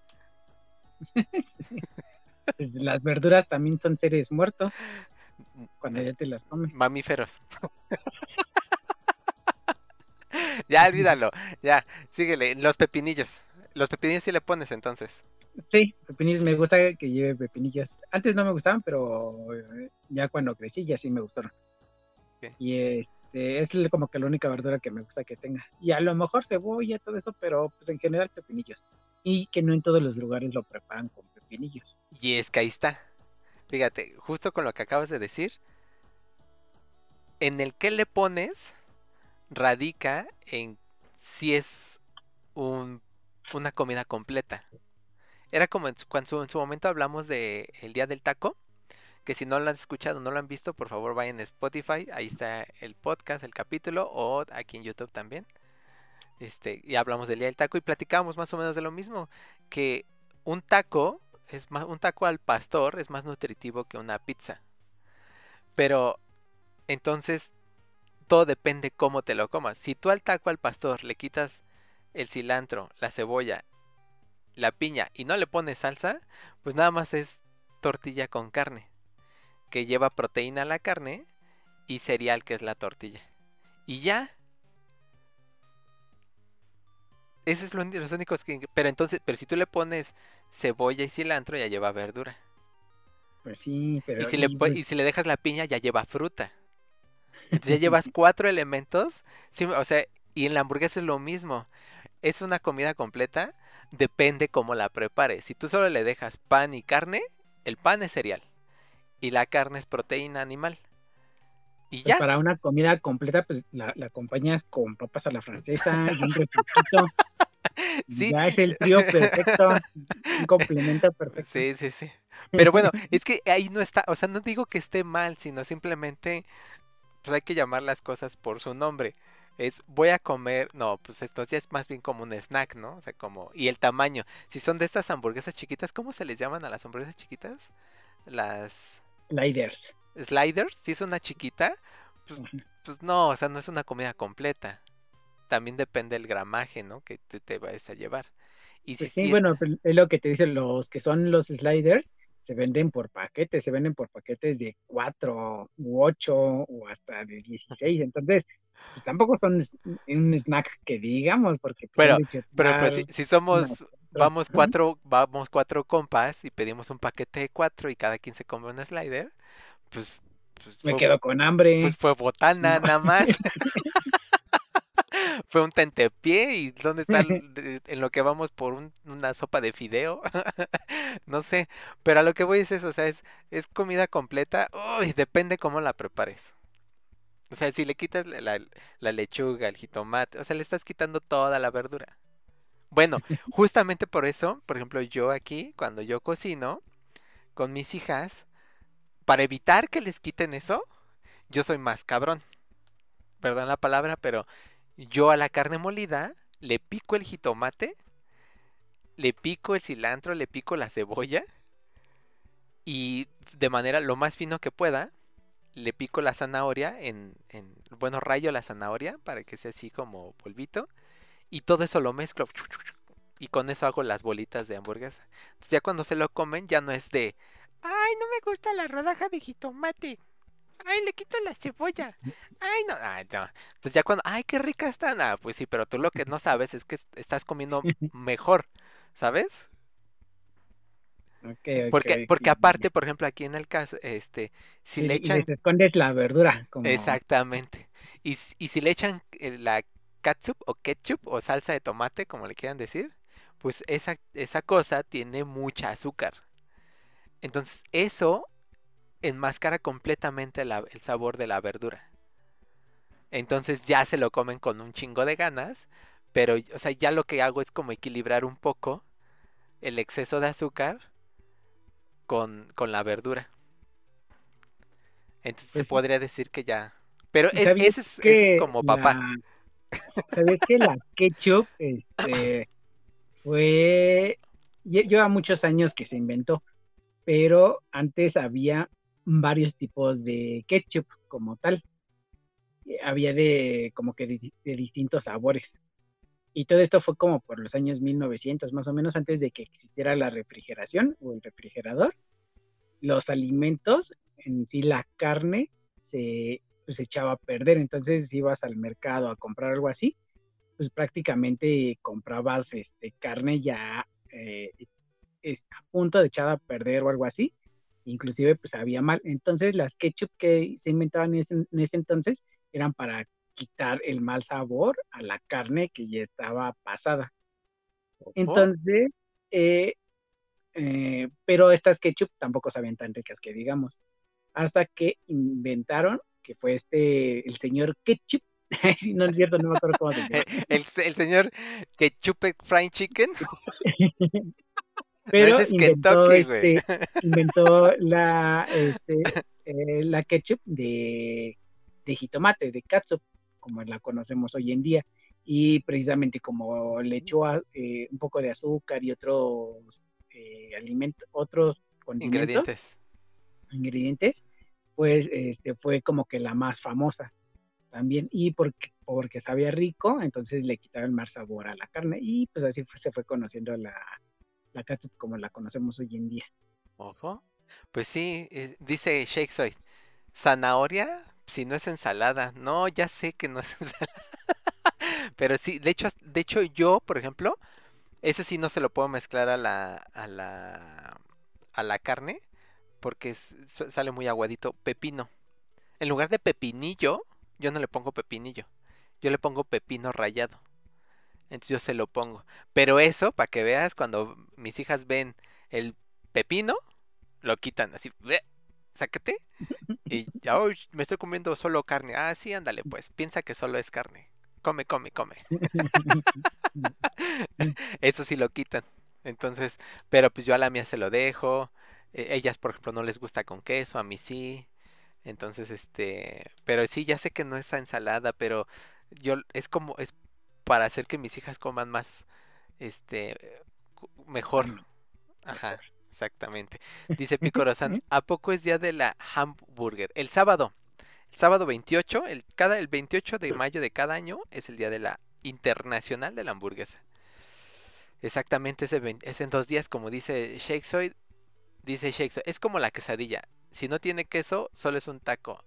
S2: Pues las verduras también son seres muertos cuando ya te las comes.
S1: Mamíferos. ya, olvídalo. Ya, síguele. Los pepinillos. Los pepinillos sí le pones entonces.
S2: Sí, pepinillos me gusta que lleve pepinillos. Antes no me gustaban, pero eh, ya cuando crecí ya sí me gustaron. Y este es como que la única verdura que me gusta que tenga. Y a lo mejor cebolla, todo eso, pero pues en general pepinillos. Y que no en todos los lugares lo preparan con pepinillos.
S1: Y es que ahí está. Fíjate, justo con lo que acabas de decir, en el que le pones radica en si es un- una comida completa. Era como en su, cuando en su momento hablamos de el día del taco, que si no lo han escuchado, no lo han visto, por favor vayan a Spotify, ahí está el podcast, el capítulo, o aquí en YouTube también. Este, y hablamos del día del taco y platicábamos más o menos de lo mismo, que un taco es más, un taco al pastor es más nutritivo que una pizza. Pero entonces todo depende cómo te lo comas. Si tú al taco al pastor le quitas el cilantro, la cebolla, la piña y no le pones salsa, pues nada más es tortilla con carne, que lleva proteína a la carne y cereal que es la tortilla. Y ya. Esos es lo los únicos que... Pero entonces, pero si tú le pones cebolla y cilantro, ya lleva verdura.
S2: Pues sí, pero
S1: Y si, le,
S2: y
S1: si le dejas la piña, ya lleva fruta. Entonces ya llevas cuatro elementos. sí, o sea, y en la hamburguesa es lo mismo. Es una comida completa. Depende cómo la prepares. Si tú solo le dejas pan y carne, el pan es cereal. Y la carne es proteína animal. Y
S2: pues,
S1: ya.
S2: para una comida completa, pues la, la acompañas con papas a la francesa y un refresquito.
S1: Sí.
S2: Ya es el trío perfecto, un complemento perfecto.
S1: Sí, sí, sí. Pero bueno, es que ahí no está, o sea, no digo que esté mal, sino simplemente, pues hay que llamar las cosas por su nombre. Es, voy a comer, no, pues esto ya es más bien como un snack, ¿no? O sea, como, y el tamaño. Si son de estas hamburguesas chiquitas, ¿cómo se les llaman a las hamburguesas chiquitas? Las
S2: Sliders.
S1: sliders, si es una chiquita, pues, pues no, o sea, no es una comida completa. También depende del gramaje, ¿no? Que te, te vayas a llevar. Y si
S2: Pues
S1: sí,
S2: bueno, pues, es lo que te dicen los que son los sliders, se venden por paquetes, se venden por paquetes de 4 u 8 o hasta de 16, entonces pues tampoco son un snack que digamos, porque pues,
S1: Pero- Pero pues si, somos. Vamos cuatro, vamos cuatro compas y pedimos un paquete de cuatro y cada quien se come un slider, pues, pues
S2: me
S1: fue,
S2: quedo con hambre.
S1: pues fue botana
S2: No.
S1: nada más. Fue un tentepié y dónde está en lo que vamos por un- una sopa de fideo. No sé, pero a lo que voy es eso, o sea, es, es comida completa. Uy, depende cómo la prepares. O sea, si le quitas la, la- la lechuga, el jitomate, o sea, le estás quitando toda la verdura. Bueno, justamente por eso, por ejemplo, yo aquí, cuando yo cocino con mis hijas, para evitar que les quiten eso, yo soy más cabrón. Perdón la palabra, pero yo a la carne molida le pico el jitomate, le pico el cilantro, le pico la cebolla y de manera lo más fino que pueda, le pico la zanahoria en, en bueno, rayo la zanahoria para que sea así como polvito y todo eso lo mezclo y con eso hago las bolitas de hamburguesa. Entonces ya cuando se lo comen ya no es de, ay, no me gusta la rodaja de jitomate. Ay, le quito la cebolla. Ay, no, ay, no. Entonces ya cuando, ay, qué rica están. Ah, pues sí, pero tú lo que no sabes es que est- estás comiendo mejor, ¿sabes?
S2: Ok, ok,
S1: Porque, porque aparte, por ejemplo, aquí en el caso, este, si
S2: Y-
S1: le
S2: y
S1: echan,
S2: les escondes la verdura, como
S1: exactamente, y, y si le echan eh, la catsup o ketchup o salsa de tomate, como le quieran decir, pues esa, esa cosa tiene mucha azúcar. Entonces, eso enmascara completamente la- el sabor de la verdura. Entonces ya se lo comen con un chingo de ganas, pero, o sea, ya lo que hago es como equilibrar un poco el exceso de azúcar con, con la verdura. Entonces
S2: Pues
S1: se
S2: sí.
S1: podría decir que ya. Pero
S2: ¿Y
S1: e- ese es, ese es
S2: que
S1: como papá.
S2: la- ¿Sabes que la ketchup este, fue... lle- Lleva muchos años que se inventó, pero antes había varios tipos de ketchup como tal. Eh, Había de como que de, de distintos sabores. Y todo esto fue como por los años 1900, más o menos antes de que existiera la refrigeración o el refrigerador. Los alimentos, en sí la carne, se pues, echaba a perder. Entonces, si ibas al mercado a comprar algo así, pues prácticamente comprabas este, carne ya eh, a punto de echada a perder o algo así. Inclusive, pues había mal. Entonces, las ketchup que se inventaban en ese entonces eran para quitar el mal sabor a la carne que ya estaba pasada. Entonces, eh, eh, pero estas ketchup tampoco sabían tan ricas que digamos, hasta que inventaron, que fue este, el señor ketchup, no es cierto, no me acuerdo cómo se llama.
S1: El, el señor ketchup fried chicken.
S2: Pero inventó, este, inventó la, este, eh, la ketchup de, de jitomate, de catsup como la conocemos hoy en día. Y precisamente como le echó eh, un poco de azúcar y otros eh, alimentos, otros
S1: ingredientes.
S2: ingredientes, pues este, fue como que la más famosa también. Y porque, porque sabía rico, entonces le quitaba el más sabor a la carne. Y pues así se fue conociendo la, la como la conocemos hoy en día.
S1: Ojo. Pues sí, eh, dice Shakespeare, zanahoria si no es ensalada. No, ya sé que no es ensalada. Pero sí, de hecho, de hecho yo, por ejemplo, ese sí no se lo puedo mezclar a la a la a la carne porque sale muy aguadito. Pepino. En lugar de pepinillo, yo no le pongo pepinillo. Yo le pongo pepino rallado. Entonces yo se lo pongo. Pero eso, para que veas, cuando mis hijas ven el pepino, lo quitan así sáquete. Y ya hoy me estoy comiendo solo carne. Ah, sí, ándale, pues. Piensa que solo es carne. Come, come, come. Eso sí lo quitan. Entonces, pero pues yo a la mía se lo dejo. E, ellas, por ejemplo, no les gusta con queso, a mí sí. Entonces, este, pero sí, ya sé que no es ensalada, pero yo es como es para hacer que mis hijas coman más este mejor. Ajá. Exactamente. Dice Picorozan, ¿a poco es día de la hamburger? El sábado. El sábado 28, el, cada, el 28 de mayo de cada año es el día de la internacional de la hamburguesa. Exactamente, ese es en dos días, como dice Shakespeare. Dice Shakespeare, es como la quesadilla. Si no tiene queso, solo es un taco.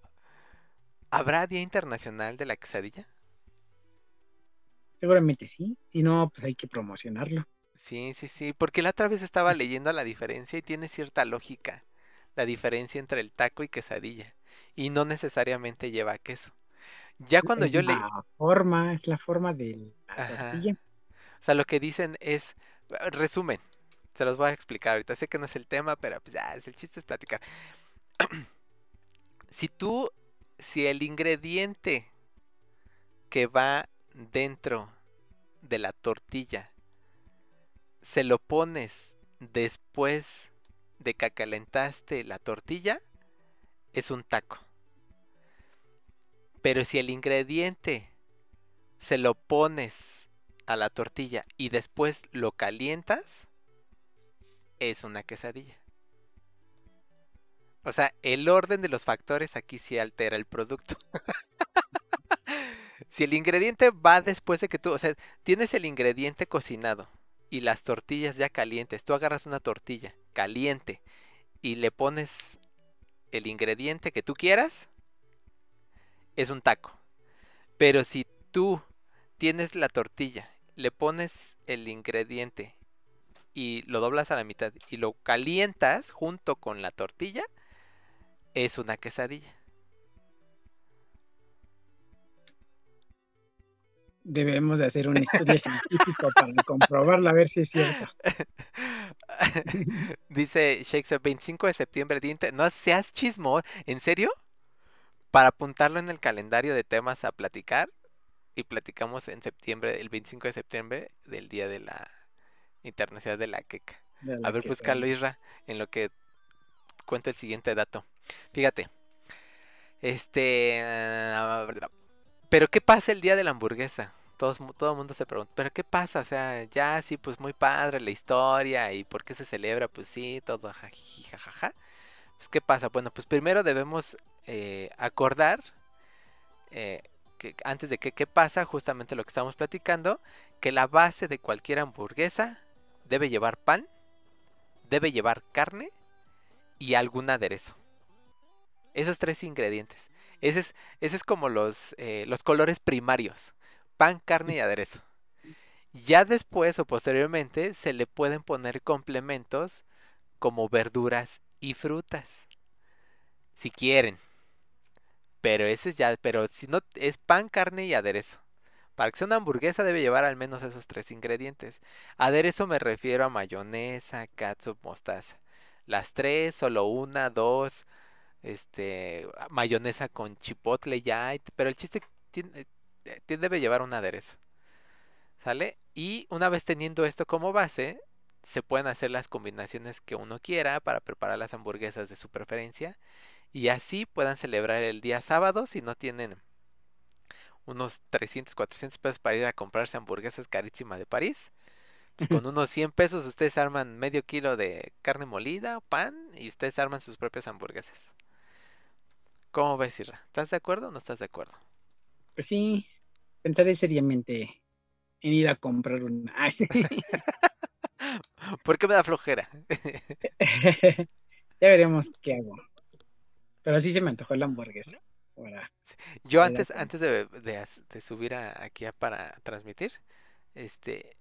S1: ¿Habrá Día Internacional de la Quesadilla?
S2: Seguramente sí. Si no, pues hay que promocionarlo.
S1: Sí, sí, sí, porque la otra vez estaba leyendo la diferencia y tiene cierta lógica la diferencia entre el taco y quesadilla y no necesariamente lleva queso. Ya cuando yo
S2: le la forma, es la forma de la tortilla.
S1: O sea, lo que dicen es resumen. Se los voy a explicar ahorita. Sé que no es el tema, pero pues ya, el chiste es platicar. si tú si el ingrediente que va dentro de la tortilla se lo pones después de que calentaste la tortilla, es un taco. Pero si el ingrediente se lo pones a la tortilla y después lo calientas, es una quesadilla. O sea, el orden de los factores aquí sí altera el producto. si el ingrediente va después de que tú, o sea, tienes el ingrediente cocinado, y las tortillas ya calientes. Tú agarras una tortilla caliente y le pones el ingrediente que tú quieras, es un taco. Pero si tú tienes la tortilla, le pones el ingrediente y lo doblas a la mitad y lo calientas junto con la tortilla, es una quesadilla.
S2: debemos de hacer un estudio científico para comprobarlo, a ver si es cierto.
S1: Dice Shakespeare, 25 de septiembre, no seas chismo, ¿en serio? Para apuntarlo en el calendario de temas a platicar y platicamos en septiembre, el 25 de septiembre, del día de la Internacional de la Queca. a ver, buscarlo, Isra, en lo que cuento el siguiente dato. Fíjate, este... Ah, pero ¿qué pasa el día de la hamburguesa? Todos, todo el mundo se pregunta, ¿pero qué pasa? O sea, ya sí, pues muy padre la historia y por qué se celebra, pues sí, todo jajaja. Pues ¿qué pasa? Bueno, pues primero debemos eh, acordar eh, que antes de que qué pasa, justamente lo que estamos platicando, que la base de cualquier hamburguesa debe llevar pan, debe llevar carne y algún aderezo. Esos tres ingredientes. Ese es, ese es como los, eh, los colores primarios. Pan, carne y aderezo. Ya después o posteriormente se le pueden poner complementos como verduras y frutas. Si quieren. Pero ese es ya, pero si no es pan, carne y aderezo. Para que sea una hamburguesa debe llevar al menos esos tres ingredientes. Aderezo me refiero a mayonesa, catsup, mostaza. Las tres, solo una, dos, este, mayonesa con chipotle ya, pero el chiste tiene, eh, debe llevar un aderezo. ¿Sale? Y una vez teniendo esto como base, se pueden hacer las combinaciones que uno quiera para preparar las hamburguesas de su preferencia. Y así puedan celebrar el día sábado si no tienen unos 300, 400 pesos para ir a comprarse hamburguesas carísimas de París. Pues con unos 100 pesos ustedes arman medio kilo de carne molida, pan y ustedes arman sus propias hamburguesas. ¿Cómo ves, Irra? ¿Estás de acuerdo o no estás de acuerdo?
S2: Pues sí, pensaré seriamente en ir a comprar una.
S1: ¿Por qué me da flojera?
S2: ya veremos qué hago. Pero sí se me antojó la hamburguesa.
S1: Yo antes, antes de, de, subir aquí para transmitir, este,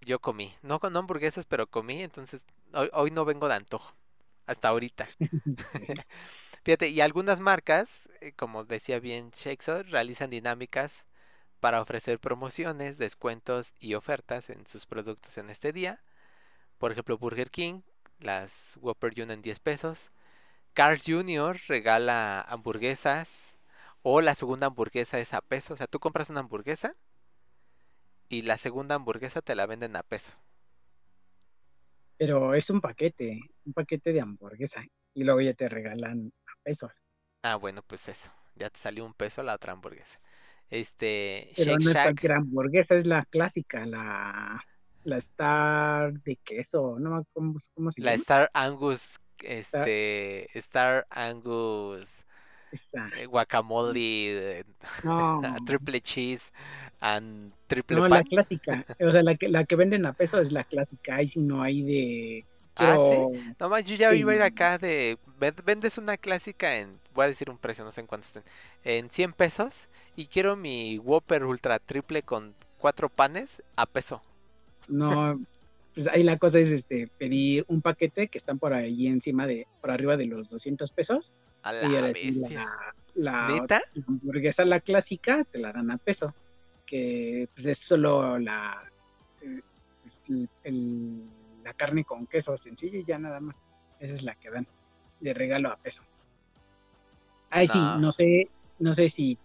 S1: yo comí. No con hamburguesas, pero comí, entonces hoy, no vengo de antojo. Hasta ahorita. Fíjate, y algunas marcas, eh, como decía bien Shakespeare, realizan dinámicas para ofrecer promociones, descuentos y ofertas en sus productos en este día. Por ejemplo, Burger King, las Whopper Junior en 10 pesos. Carl Jr. regala hamburguesas o la segunda hamburguesa es a peso. O sea, tú compras una hamburguesa y la segunda hamburguesa te la venden a peso.
S2: Pero es un paquete, un paquete de hamburguesa y luego ya te regalan a peso.
S1: Ah, bueno, pues eso. Ya te salió un peso la otra hamburguesa. Este,
S2: Pero no es cualquier hamburguesa, es la clásica, la, la Star de queso, ¿no? ¿Cómo, cómo se
S1: llama? La Star Angus, este, Star, Angus, eh, guacamole, triple cheese, and triple
S2: No, la clásica, o sea, la que, la que venden a peso es la clásica, ahí si no hay de...
S1: Ah, sí. Nomás yo ya iba a ir acá de. Vendes una clásica en. Voy a decir un precio, no sé en cuánto estén. En 100 pesos y quiero mi Whopper Ultra Triple con cuatro panes a peso.
S2: No, pues ahí la cosa es este pedir un paquete que están por ahí encima de, por arriba de los 200 pesos.
S1: A la, y
S2: la, la, hamburguesa, la clásica, te la dan a peso. Que pues es solo la, eh, la carne con queso sencillo y ya nada más. Esa es la que dan de regalo a peso. Ay, sí, no sé, no sé si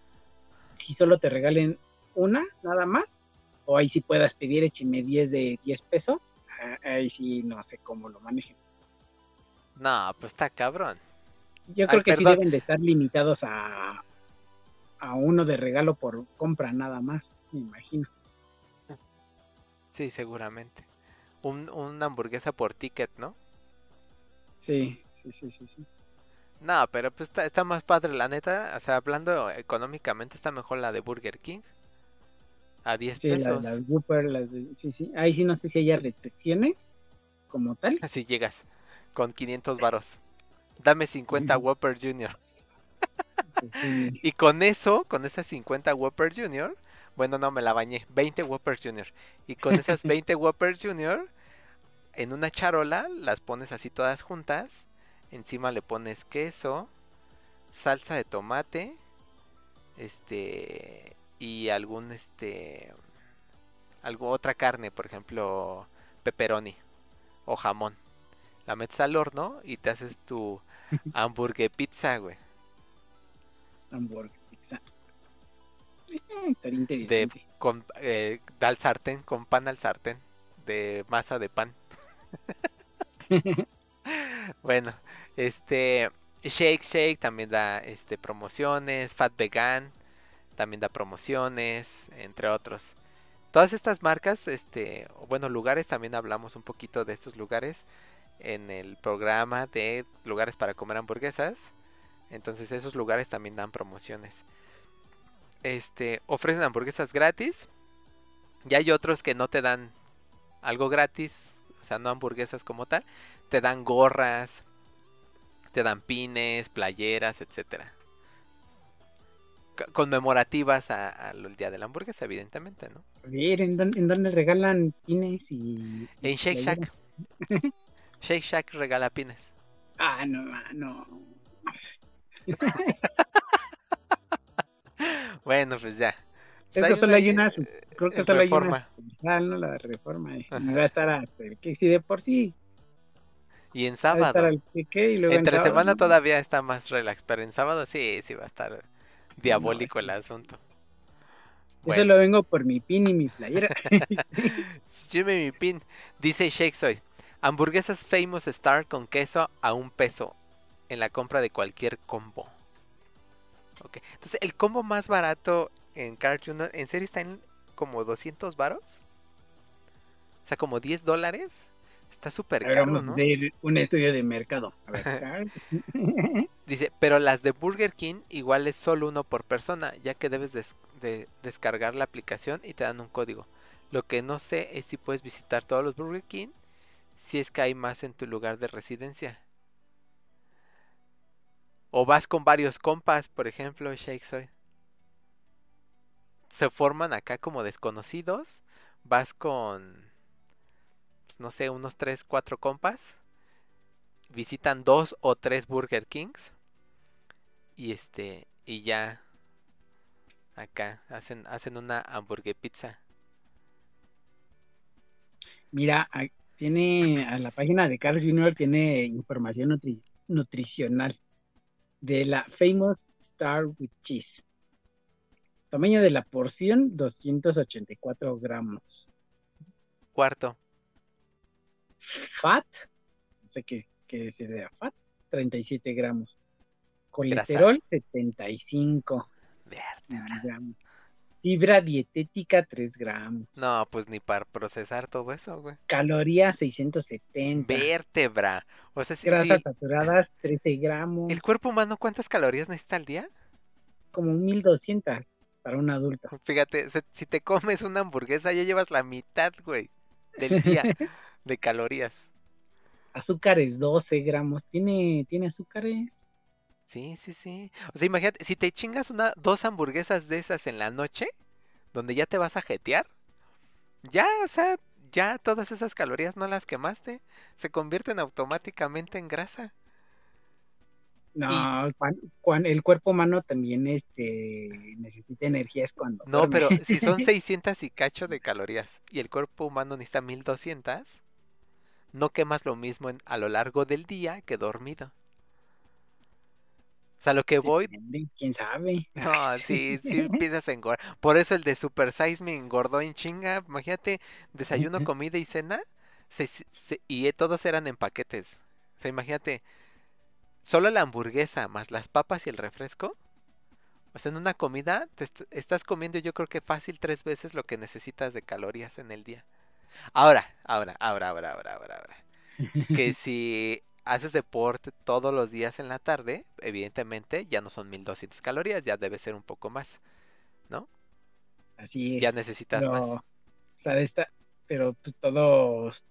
S2: si solo te regalen una, nada más, o ahí sí puedas pedir écheme 10 de 10 pesos, ah, ahí sí no sé cómo lo manejen.
S1: No, pues está cabrón.
S2: Yo creo que sí deben de estar limitados a, a uno de regalo por compra nada más, me imagino.
S1: Sí, seguramente. Un, una hamburguesa por ticket, ¿no?
S2: Sí, sí, sí, sí, sí.
S1: No, pero pues está, más padre, la neta. O sea, hablando económicamente, está mejor la de Burger King. A 10 pesos.
S2: La, la sí, sí. Ahí sí no sé si hay restricciones como tal.
S1: Así llegas con 500 varos. Dame 50 Whopper Junior. y con eso, con esas 50 Whopper Junior, bueno, no me la bañé, 20 Whopper Junior. Y con esas 20 Whopper Junior, en una charola, las pones así todas juntas Encima le pones queso, salsa de tomate, este y algún este algo otra carne, por ejemplo, pepperoni o jamón. La metes al horno y te haces tu hamburguesa pizza, güey.
S2: Hamburguesa pizza. Eh, de,
S1: con, eh, al sartén, con pan al sartén, de masa de pan. bueno, este, Shake Shake también da este, promociones, Fat Vegan también da promociones, entre otros. Todas estas marcas, este, bueno, lugares, también hablamos un poquito de estos lugares en el programa de lugares para comer hamburguesas. Entonces esos lugares también dan promociones. este, ofrecen hamburguesas gratis. Y hay otros que no te dan algo gratis, o sea, no hamburguesas como tal. Te dan gorras, te dan pines, playeras, etcétera. Conmemorativas a- al día de la hamburguesa, evidentemente, ¿no?
S2: A ver, ¿en dónde, en dónde regalan pines y.
S1: En Shake? Shack. Shake Shack regala pines.
S2: Ah, no, no.
S1: Bueno, pues ya. Pues
S2: Es que solo hay una, creo que
S1: en
S2: solo hay una
S1: Reforma.
S2: ¿no? La reforma. eh. Va a estar hasta el que si de por sí.
S1: Y en
S2: Va a estar
S1: sábado.
S2: al y luego en
S1: Entre
S2: sábado,
S1: semana
S2: ¿no?
S1: todavía está más relax, pero en sábado sí, sí va a estar diabólico el asunto.
S2: Yo solo vengo por mi pin y mi playera.
S1: Jimmy mi pin. Dice Shake Soy. Hamburguesas Famous Star con queso a un peso en la compra de cualquier combo. Ok. Entonces, el combo más barato en Jr. ¿en serio está en como 200 varos? O sea, como 10 dólares. Está súper caro, ¿no?
S2: de un estudio de mercado. A ver.
S1: Dice, pero las de Burger King igual es solo uno por persona, ya que debes de descargar la aplicación y te dan un código. Lo que no sé es si puedes visitar todos los Burger King, si es que hay más en tu lugar de residencia. O vas con varios compas, por ejemplo, Shake. Se forman acá como desconocidos. Vas con, pues, no sé, unos 3, 4 compas visitan dos o tres Burger Kings y este y ya acá hacen hacen una hamburguesa pizza.
S2: Mira, tiene a la página de Carl's Jr. tiene información nutri- nutricional de la Famous Star with Cheese. Tamaño de la porción 284 gramos.
S1: Cuarto,
S2: Fat, no sé qué, qué sería fat, 37 gramos. Colesterol 75
S1: vértebra.
S2: gramos. Fibra dietética 3 gramos.
S1: No, pues ni para procesar todo eso, güey.
S2: Calorías 670.
S1: Vértebra. O sea, si,
S2: Grasas
S1: si
S2: saturadas 13 gramos.
S1: el cuerpo humano cuántas calorías necesita al día?
S2: como 1200 para un adulto.
S1: Fíjate, si te comes una hamburguesa ya llevas la mitad, güey, del día de calorías.
S2: Azúcares 12 gramos. ¿Tiene, ¿tiene azúcares?
S1: Sí, sí, sí. O sea, imagínate, si te chingas una, dos hamburguesas de esas en la noche, donde ya te vas a jetear, ya, o sea, ya todas esas calorías no las quemaste, se convierten automáticamente en grasa.
S2: No, cuan- el cuerpo humano también este, necesita energía es cuando
S1: No,
S2: duerme.
S1: pero si son 600 y cacho de calorías y el cuerpo humano necesita 1200, no quemas lo mismo en- a lo largo del día que dormido. O sea, lo que voy,
S2: ¿Quién sabe?
S1: No, sí, sí empiezas a engordar. Por eso el de Super Size me engordó en chinga. Imagínate, desayuno, comida y cena. se- se- y todos eran en paquetes. O sea, imagínate, solo la hamburguesa más las papas y el refresco. O sea, en una comida te est- estás comiendo yo creo que fácil tres veces lo que necesitas de calorías en el día. Ahora, ahora, ahora, ahora, ahora, ahora, ahora. Que si haces deporte todos los días en la tarde, evidentemente ya no son 1200 calorías, ya debe ser un poco más.
S2: Así es.
S1: Ya necesitas
S2: pero,
S1: más.
S2: O sea, esta, pero pues todos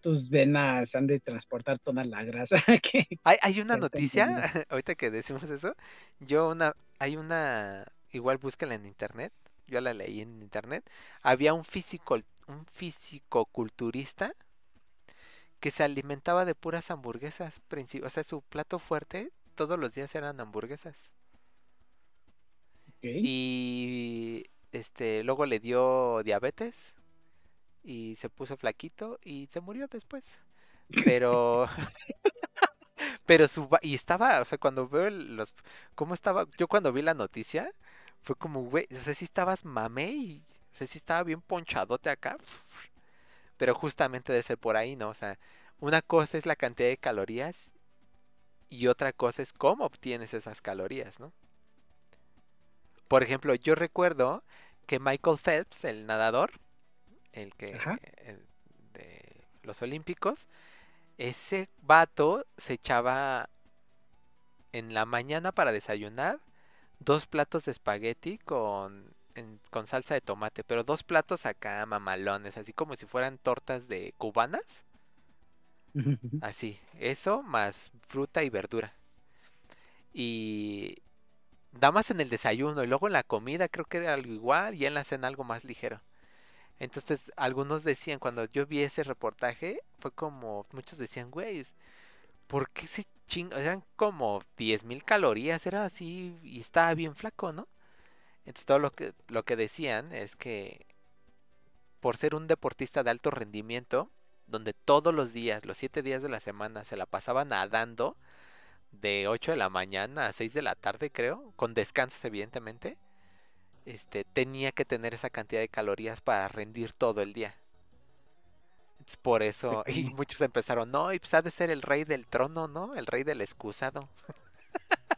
S2: tus venas han de transportar toda la grasa que
S1: Hay, hay una noticia, ahorita que decimos eso, yo una, hay una, igual búscala en internet, yo la leí en internet, había un físico, un físico-culturista que se alimentaba de puras hamburguesas, o sea, su plato fuerte todos los días eran hamburguesas. Y este luego le dio diabetes y se puso flaquito y se murió después. Pero pero su y estaba, o sea, cuando veo los cómo estaba, yo cuando vi la noticia fue como, güey, o sea, sí estabas mamé y o sea, sí estaba bien ponchadote acá. Pero justamente de ser por ahí, ¿no? O sea, una cosa es la cantidad de calorías y otra cosa es cómo obtienes esas calorías, ¿no? Por ejemplo, yo recuerdo que Michael Phelps, el nadador, el que el de los Olímpicos, ese vato se echaba en la mañana para desayunar dos platos de espagueti con, en- con salsa de tomate, pero dos platos acá mamalones, así como si fueran tortas de cubanas, así, eso más fruta y verdura. Y nada más en el desayuno y luego en la comida creo que era algo igual y en la cena algo más ligero. Entonces, algunos decían, cuando yo vi ese reportaje, fue como, muchos decían, güey, ¿por qué se chinga? Eran como 10.000 calorías, era así y estaba bien flaco, ¿no? Entonces, todo lo que, lo que decían es que por ser un deportista de alto rendimiento, donde todos los días, los 7 días de la semana, se la pasaba nadando de 8 de la mañana a 6 de la tarde, creo, con descansos, evidentemente este, tenía que tener esa cantidad de calorías para rendir todo el día. Por eso, y muchos empezaron, no, y pues ha de ser el rey del trono, ¿no? El rey del excusado.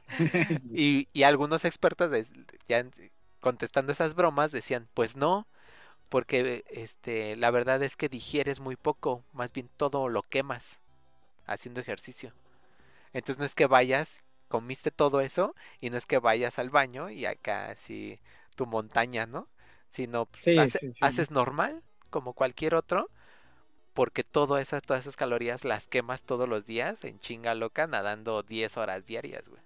S1: Y, y algunos expertos ya contestando esas bromas decían, pues no, porque este, la verdad es que digieres muy poco, más bien todo lo quemas haciendo ejercicio. Entonces no es que vayas, comiste todo eso, y no es que vayas al baño y acá así tu montaña, ¿no? Sino
S2: Sí,
S1: hace-
S2: sí, sí.
S1: haces normal, como cualquier otro, porque todo esas, todas esas calorías las quemas todos los días en chinga loca nadando 10 horas diarias, güey.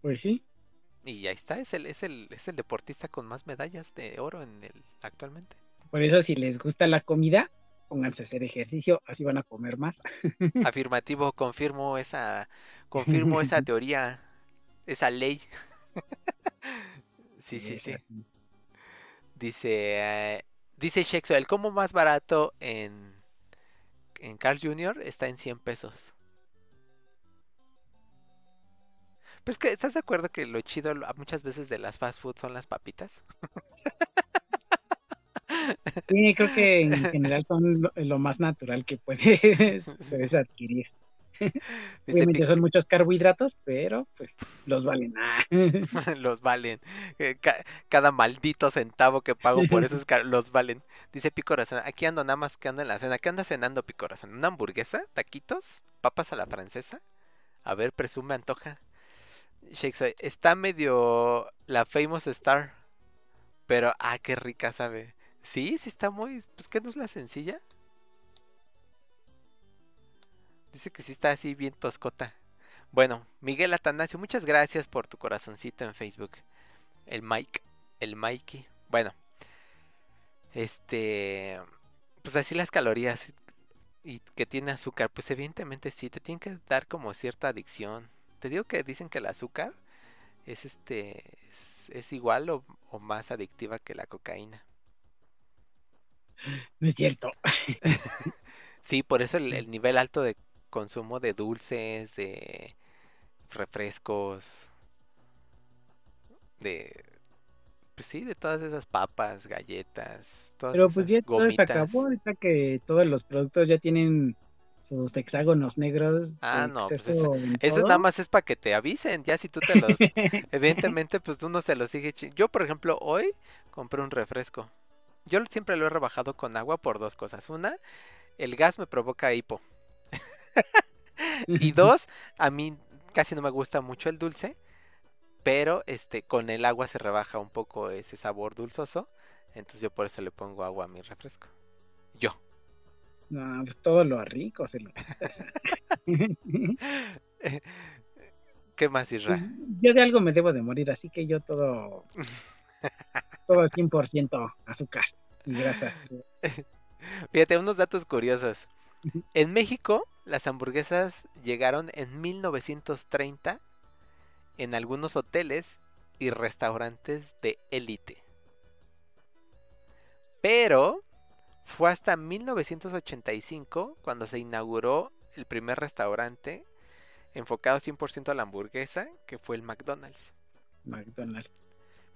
S2: Pues sí,
S1: Y ahí está, es el, es el, es el deportista con más medallas de oro en el actualmente.
S2: por eso si les gusta la comida, pónganse a hacer ejercicio, así van a comer más.
S1: Afirmativo, confirmo esa, confirmo esa teoría, esa ley. Sí, sí, sí. Dice, eh, dice Shexo, el combo más barato en, en Carl Jr. está en 100 pesos. Pero es que, ¿estás de acuerdo que lo chido muchas veces de las fast food son las papitas?
S2: Sí, creo que en general son lo, lo más natural que puedes, puedes adquirir.
S1: Dice
S2: Obviamente son muchos carbohidratos, pero pues los valen. Ah.
S1: los valen. Eh, ca- cada maldito centavo que pago por esos los valen. Dice Picorazón, aquí ando nada más que ando en la cena. ¿Qué anda cenando Picorazón? ¿Una hamburguesa? ¿Taquitos? ¿Papas a la francesa? A ver, presume, antoja. Shakespeare, está medio la famous star. Pero, ah, qué rica sabe. Sí, sí está muy... Pues que no es la sencilla. Dice que sí está así bien toscota. Bueno, Miguel Atanasio, muchas gracias por tu corazoncito en Facebook. El Mike, el Mikey. Bueno, este, pues así las calorías y que tiene azúcar, pues evidentemente sí, te tienen que dar como cierta adicción. Te digo que dicen que el azúcar es este, es, es igual o, o más adictiva que la cocaína.
S2: No es cierto.
S1: Sí, por eso el, el nivel alto de consumo de dulces, de refrescos, de, pues sí, de todas esas papas, galletas, todas
S2: Pero pues ya todo se acabó, ahorita que todos los productos ya tienen sus hexágonos negros.
S1: Ah, no, pues Eso
S2: todo.
S1: nada más es para que te avisen, ya si tú te los, evidentemente pues tú no se los sigue. Yo, por ejemplo, hoy compré un refresco. Yo siempre lo he rebajado con agua por dos cosas. Una, el gas me provoca hipo. Y dos, a mí casi no me gusta mucho el dulce, pero este con el agua se rebaja un poco ese sabor dulzoso, entonces yo por eso le pongo agua a mi refresco. Yo.
S2: No, pues todo lo rico se lo.
S1: ¿Qué más, Isra?
S2: Pues, yo de algo me debo de morir, así que yo todo, todo 100% azúcar y grasa.
S1: Fíjate, unos datos curiosos. En México, las hamburguesas llegaron en 1930 en algunos hoteles y restaurantes de élite. Pero fue hasta 1985 cuando se inauguró el primer restaurante enfocado 100% a la hamburguesa, que fue el McDonald's.
S2: McDonald's.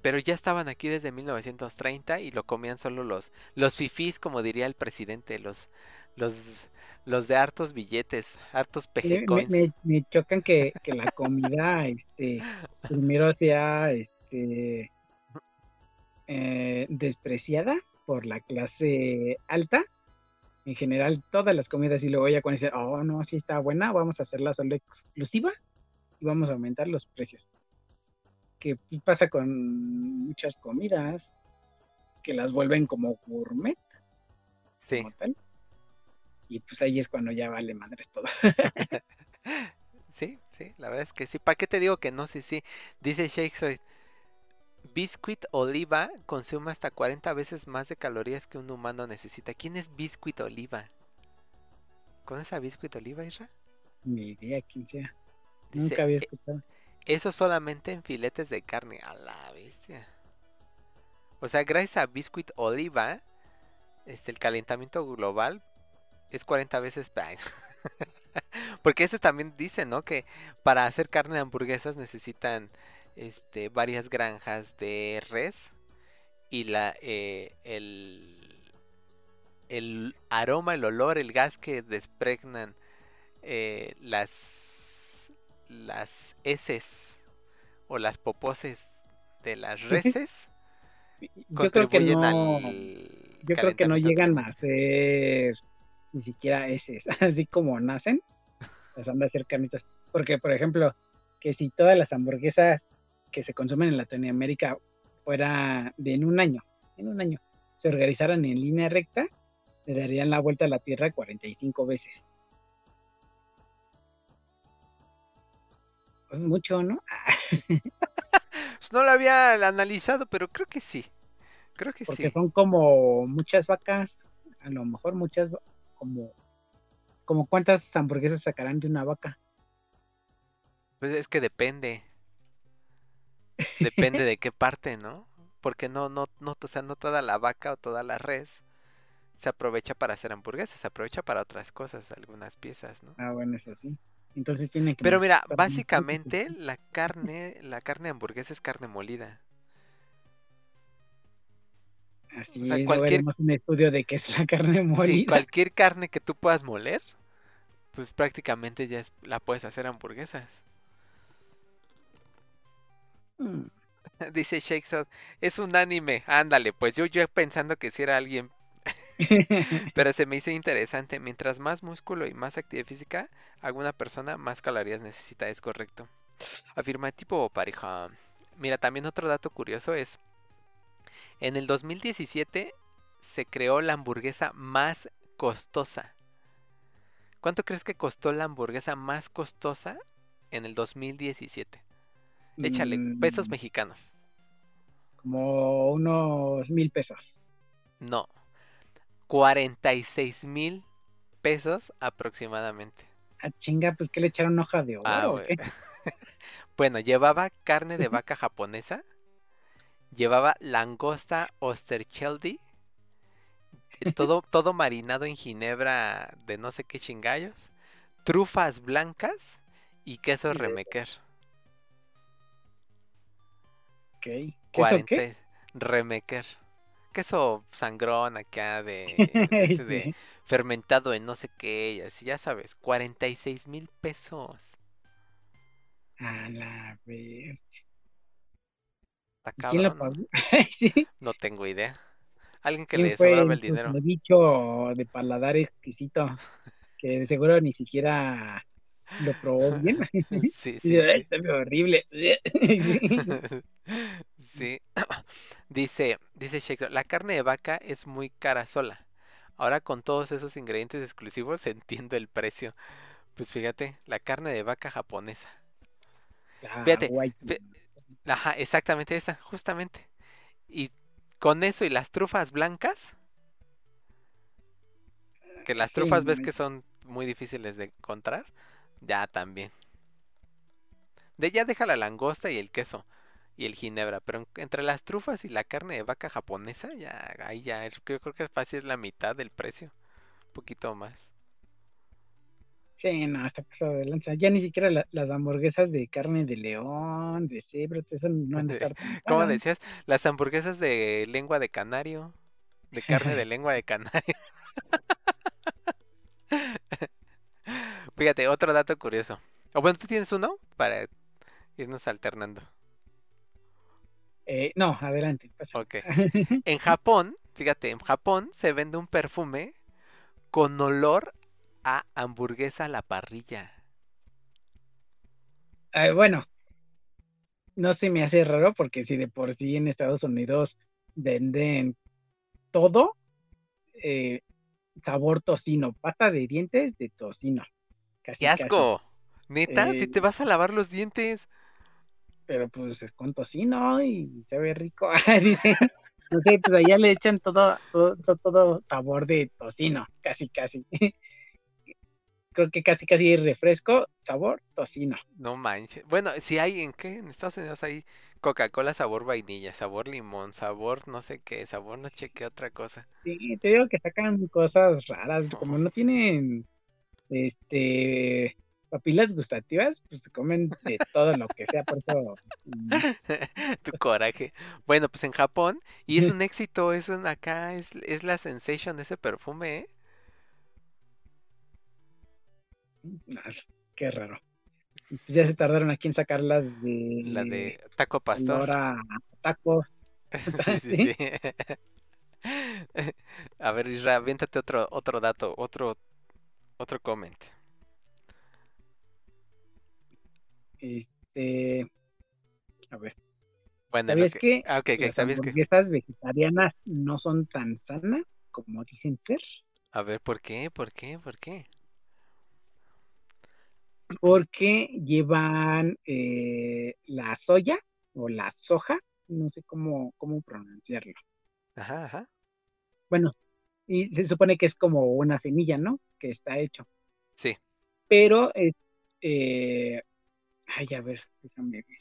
S1: Pero ya estaban aquí desde 1930 y lo comían solo los los fifís, como diría el presidente, los los los de hartos billetes, hartos
S2: Me,
S1: peje
S2: me- me- me chocan que, que la comida este, primero sea este, eh, despreciada por la clase alta. En general, todas las comidas y luego ya cuando dicen, oh, no, sí está buena, vamos a hacerla solo exclusiva. y vamos a aumentar los precios. Que pues, pasa con muchas comidas que las vuelven como gourmet,
S1: Sí.
S2: como tal. Y pues ahí es cuando ya vale madres todo.
S1: Sí, sí, la verdad es que sí. ¿Para qué te digo que no? Sí, sí. Dice Shakespeare, Biscuit Oliva consume hasta 40 veces más de calorías que un humano necesita. ¿Quién es Biscuit Oliva? ¿Conoces a Biscuit Oliva, Isra?
S2: Ni idea quién sea.
S1: Dice,
S2: Nunca había
S1: "E-
S2: escuchado.
S1: Eso solamente en filetes de carne. A la bestia. O sea, gracias a Biscuit Oliva, este, el calentamiento global es 40 veces. Porque ese también dice, ¿no? Que para hacer carne de hamburguesas necesitan este, varias granjas de res y la, eh, el, el aroma, el olor, el gas que despregnan eh, las, las heces o las poposes de las reses
S2: Yo creo que no.
S1: al
S2: Yo creo que no llegan a ser ni siquiera ese, así como nacen, las han de hacer carnitas. Porque, por ejemplo, que si todas las hamburguesas que se consumen en Latinoamérica fuera de en un año, en un año, se organizaran en línea recta, le darían la vuelta a la Tierra 45 veces. Pues es mucho, ¿no?
S1: Pues no lo había analizado, pero creo que sí. Creo que
S2: porque
S1: sí.
S2: son como muchas vacas, a lo mejor muchas, va- como, como cuántas hamburguesas sacarán de una vaca.
S1: Pues es que depende. Depende de qué parte, ¿no? Porque no, no, no, o sea, no toda la vaca o toda la res se aprovecha para hacer hamburguesas, se aprovecha para otras cosas, algunas piezas, ¿no?
S2: Ah, bueno, eso sí. Entonces tiene que
S1: Pero mira, básicamente la carne, la carne de hamburguesa es carne molida.
S2: Así
S1: o sea,
S2: es,
S1: cualquier-
S2: un estudio de qué es la carne
S1: Sí,
S2: molida.
S1: cualquier carne que tú puedas moler, pues prácticamente ya es- la puedes hacer hamburguesas.
S2: Mm,
S1: Dice Shakespeare, es un anime, ándale, pues yo, yo pensando que si era alguien Pero se me hizo interesante. Mientras más músculo y más actividad física, alguna persona más calorías necesita, es correcto. Afirmativo o pareja. Mira, también otro dato curioso es, en el 2017 se creó la hamburguesa más costosa. ¿Cuánto crees que costó la hamburguesa más costosa en el 2017? Échale, pesos
S2: mm,
S1: mexicanos.
S2: Como unos mil pesos.
S1: No. 46 mil pesos aproximadamente.
S2: Ah, chinga, pues que le echaron hoja de oro.
S1: Ah,
S2: o
S1: güey.
S2: qué?
S1: Bueno, llevaba carne de vaca japonesa, llevaba langosta Ostercheldi, eh, todo, todo marinado en ginebra de no sé qué chingallos, trufas blancas y queso remequer.
S2: Ok. ¿Queso qué?
S1: 40 remequer. Queso sangrón acá de, ese de
S2: Sí.
S1: fermentado en no sé qué, y así ya sabes, 46 mil pesos.
S2: A la ver.
S1: Está
S2: ¿Quién lo
S1: cabrón, ¿no?
S2: pagó? sí.
S1: No tengo idea. Alguien que
S2: ¿Quién
S1: le sobraba el
S2: el
S1: dinero.
S2: dicho de paladar exquisito? Que de seguro ni siquiera lo probó bien.
S1: Sí, sí,
S2: dice, "Ay,
S1: sí.
S2: está horrible. Sí.
S1: Dice, dice Shakespeare, la carne de vaca es muy cara sola. Ahora con todos esos ingredientes exclusivos entiendo el precio. Pues fíjate, la carne de vaca japonesa.
S2: La
S1: Fíjate,
S2: guay-
S1: Ajá, exactamente esa, justamente. Y con eso y las trufas blancas, que las
S2: Sí,
S1: trufas ves que son muy difíciles de encontrar, ya también. De ya deja la langosta y el queso y el ginebra, pero en- entre las trufas y la carne de vaca japonesa, ya ahí ya es, yo creo que fácil es la mitad del precio, un poquito más.
S2: Sí, no, está pasado de lanza. Ya ni siquiera la- las hamburguesas de carne de león, de cebra, eso no han de estar tan
S1: ¿Cómo decías? Las hamburguesas de lengua de canario, de carne de lengua de canario. Fíjate, otro dato curioso. O bueno, ¿tú tienes uno? Para irnos alternando.
S2: Eh, no, adelante, pasa.
S1: Ok. En Japón, fíjate, en Japón se vende un perfume con olor a hamburguesa a la parrilla.
S2: bueno, no se me hace raro porque si de por sí en Estados Unidos venden todo, eh, sabor tocino, pasta de dientes de tocino. Casi,
S1: ¡Qué asco! ¿Neta?
S2: Eh,
S1: Si te vas a lavar los dientes.
S2: pero pues es con tocino y se ve rico. Dice, no sé, pues allá le echan todo, todo, todo sabor de tocino, casi, casi. Creo que casi, casi refresco, sabor, tocino.
S1: No manches. Bueno, si hay en qué? En Estados Unidos hay Coca-Cola sabor vainilla, sabor limón, sabor no sé qué, sabor no sé qué otra cosa.
S2: Sí, te digo que sacan cosas raras, como no tienen este papilas gustativas, pues comen de todo lo que sea, por eso mm,
S1: Tu coraje. Bueno, pues en Japón, y es un éxito, es un acá, es, es la sensation ese perfume, ¿eh?
S2: Qué raro. Pues ya se tardaron aquí en sacarla de
S1: La de taco pastor.
S2: Lora taco.
S1: Sí, sí, sí. A ver, Isra, aviéntate otro, otro dato, otro, otro comment.
S2: Este, a ver,
S1: Bueno,
S2: ¿sabías que
S1: Ah, ok, ok,
S2: las
S1: ¿sabías que?
S2: vegetarianas no son tan sanas como dicen ser?
S1: A ver, ¿por qué? ¿Por qué? ¿Por qué?
S2: Porque llevan eh, la soya o la soja, no sé cómo, cómo pronunciarlo.
S1: Ajá, ajá.
S2: Bueno, y se supone que es como una semilla, ¿no? Que está hecho.
S1: Sí.
S2: Pero, es, eh, ay, a ver, déjame ver.